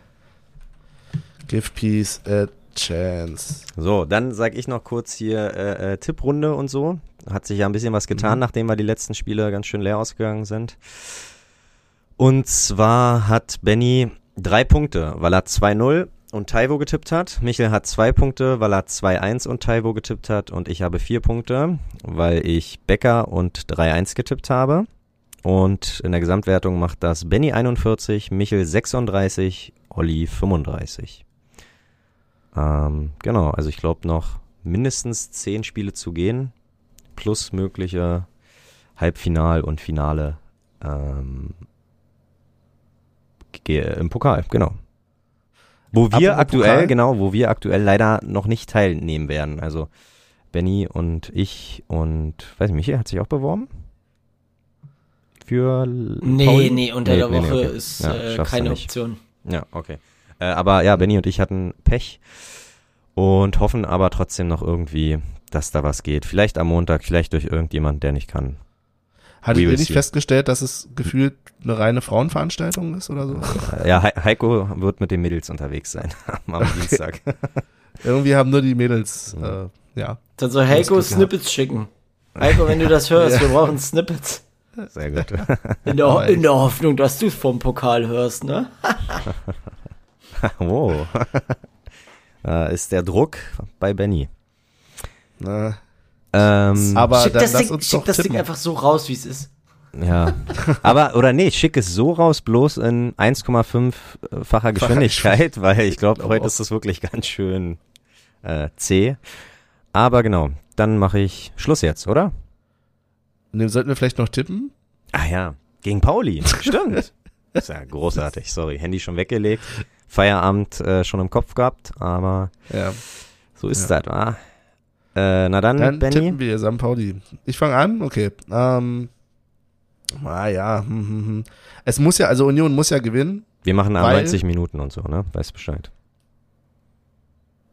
Give peace a chance. So, dann sag ich noch kurz hier äh, äh, Tipprunde und so. Hat sich ja ein bisschen was getan, Mhm. nachdem wir die letzten Spiele ganz schön leer ausgegangen sind. Und zwar hat Benny drei Punkte, weil er 2-0 und Taiwo getippt hat. Michael hat zwei Punkte, weil er 2-1 und Taiwo getippt hat. Und ich habe vier Punkte, weil ich Becker und 3-1 getippt habe. Und in der Gesamtwertung macht das Benny 41, Michel 36, Olli 35. Ähm, genau, also ich glaube noch mindestens zehn Spiele zu gehen, plus mögliche Halbfinal- und Finale ähm, im Pokal, genau. Wo wir Apropos aktuell, Pokal. genau, wo wir aktuell leider noch nicht teilnehmen werden. Also Benny und ich und, weiß nicht, Michael hat sich auch beworben? Für Nee, Pauli? nee, unter der nee, nee, Woche okay. ist Ja, äh, keine. Option. Ja, okay. Äh, aber ja, Benny und ich hatten Pech und hoffen aber trotzdem noch irgendwie, dass da was geht. Vielleicht am Montag, vielleicht durch irgendjemand, der nicht kann. Hattet ihr nicht see. festgestellt, dass es gefühlt eine reine Frauenveranstaltung ist oder so? Ja, He Heiko wird mit den Mädels unterwegs sein am Dienstag. Irgendwie haben nur die Mädels, Mhm. äh, ja. Dann soll Heiko Snippets schicken. Heiko, wenn du das hörst, wir brauchen Snippets. Sehr gut. In der, in der Hoffnung, dass du es vom Pokal hörst, ne? wow. äh, ist der Druck bei Benny. Na, Ähm, aber schick dann das, lass Ding, uns schick das Ding einfach so raus, wie es ist. Ja. Aber, oder nee, schick es so raus, bloß in 1,5-facher Geschwindigkeit, weil ich glaube, Glaub heute ist es wirklich ganz schön äh, zäh. Aber genau, dann mache ich Schluss jetzt, oder? Ne, sollten wir vielleicht noch tippen? Ah ja, gegen Pauli. Stimmt. ist ja großartig, sorry. Handy schon weggelegt. Feierabend äh, schon im Kopf gehabt, aber Ja. so ist Ja. das, wa? Äh, na dann, Dann Benny. tippen wir St. Pauli. Ich fange an, okay. Ähm, ah ja, hm, hm, hm. es muss ja, also Union muss ja gewinnen. Wir machen Weil- 90 Minuten und so, ne? Weißt Bescheid.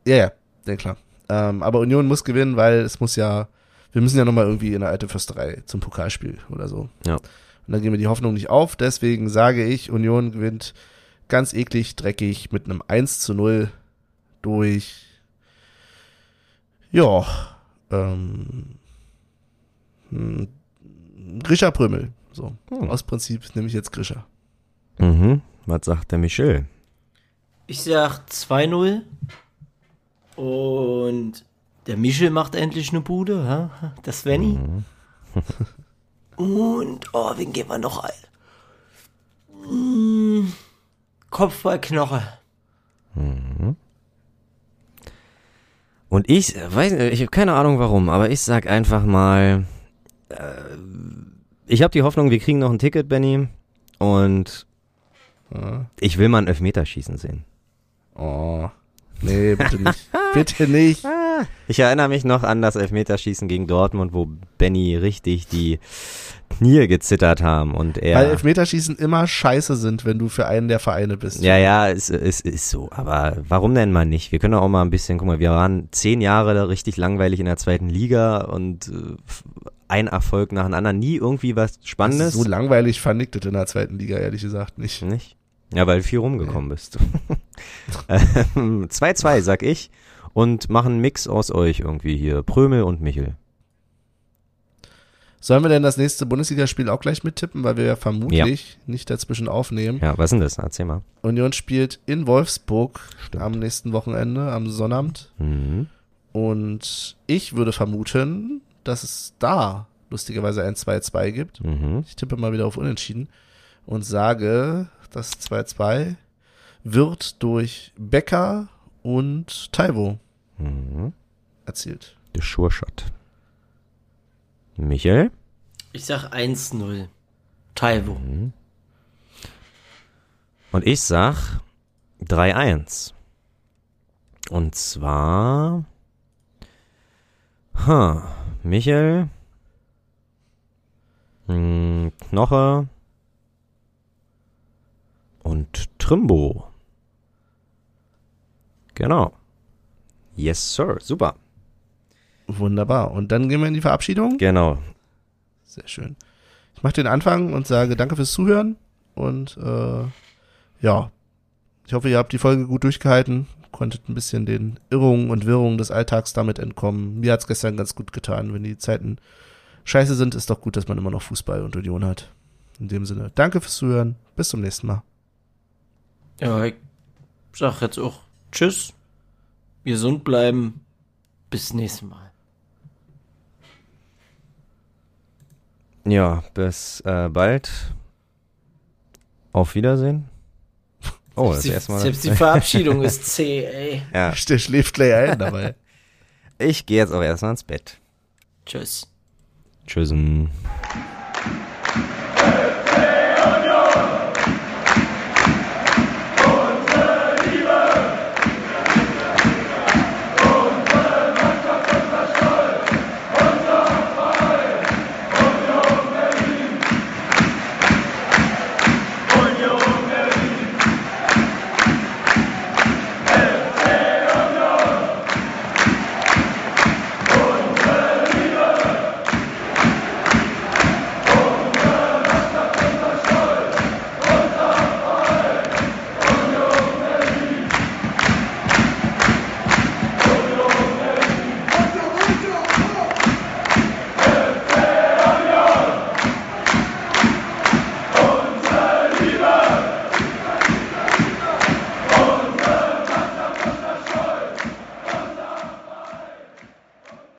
Ja, ja, ja klar. Ähm, aber Union muss gewinnen, weil es muss ja, wir müssen ja nochmal irgendwie in der alte Fürsterei zum Pokalspiel oder so. Ja. Und dann gehen wir die Hoffnung nicht auf. Deswegen sage ich, Union gewinnt ganz eklig, dreckig mit einem 1 zu 0 durch, ja, ähm, hm, Grisha Prümmel. So, Hm. aus Prinzip nehme ich jetzt Grisha. Mhm. Was sagt der Michel? Ich sag 2-0. Und der Michel macht endlich eine Bude, hä? Das Svenny. Mhm. Und, oh, wen geben wir noch ein? Mm, Kopfballknoche. Und ich äh, weiß, nicht, ich habe keine Ahnung warum, aber ich sag einfach mal, äh, ich habe die Hoffnung, wir kriegen noch ein Ticket, Benny. Und Ich will mal ein Elfmeterschießen sehen. Oh. Nee, bitte nicht. bitte nicht. Ich erinnere mich noch an das Elfmeterschießen gegen Dortmund, wo Benny richtig die Knie gezittert haben und er. Weil Elfmeterschießen immer scheiße sind, wenn du für einen der Vereine bist. Ja, ja, es, es ist so. Aber warum denn mal nicht? Wir können doch auch mal ein bisschen, guck mal, wir waren zehn Jahre richtig langweilig in der zweiten Liga und äh, ein Erfolg nach dem anderen. Nie irgendwie was Spannendes. So langweilig fand ich das in der zweiten Liga, ehrlich gesagt, nicht. Nicht? Ja, weil du viel rumgekommen bist. Ähm, 2-2, sag ich. Und machen einen Mix aus euch irgendwie hier. Prömel und Michel. Sollen wir denn das nächste Bundesligaspiel auch gleich mittippen, weil wir ja vermutlich nicht dazwischen aufnehmen? Ja, was ist denn das? Erzähl mal. Union spielt in Wolfsburg am nächsten Wochenende, am Sonnabend. Mhm. Und ich würde vermuten, dass es da lustigerweise ein 2-2 gibt. Mhm. Ich tippe mal wieder auf Unentschieden und sage, das 2-2 wird durch Becker und Taiwo Mhm. erzielt. Der Sure Shot. Michel? Ich sag 1-0. Taiwo. Und ich sag 3-1. Und zwar. Huh, Michel. Hm, Knoche. Und Trimbo. Genau. Yes, sir. Super. Wunderbar. Und dann gehen wir in die Verabschiedung. Genau. Sehr schön. Ich mache den Anfang und sage danke fürs Zuhören und äh, ja, ich hoffe, ihr habt die Folge gut durchgehalten, konntet ein bisschen den Irrungen und Wirrungen des Alltags damit entkommen. Mir hat's gestern ganz gut getan. Wenn die Zeiten scheiße sind, ist doch gut, dass man immer noch Fußball und Union hat. In dem Sinne, danke fürs Zuhören. Bis zum nächsten Mal. Ja, ich sag jetzt auch Tschüss. Gesund bleiben. Bis nächstes Mal. Ja, bis äh, bald. Auf Wiedersehen. Oh, das erste Mal. Selbst die Verabschiedung ist zäh, ey. Ja, Der schläft gleich ein dabei. ich gehe jetzt auch erstmal ins Bett. Tschüss. Tschüssen.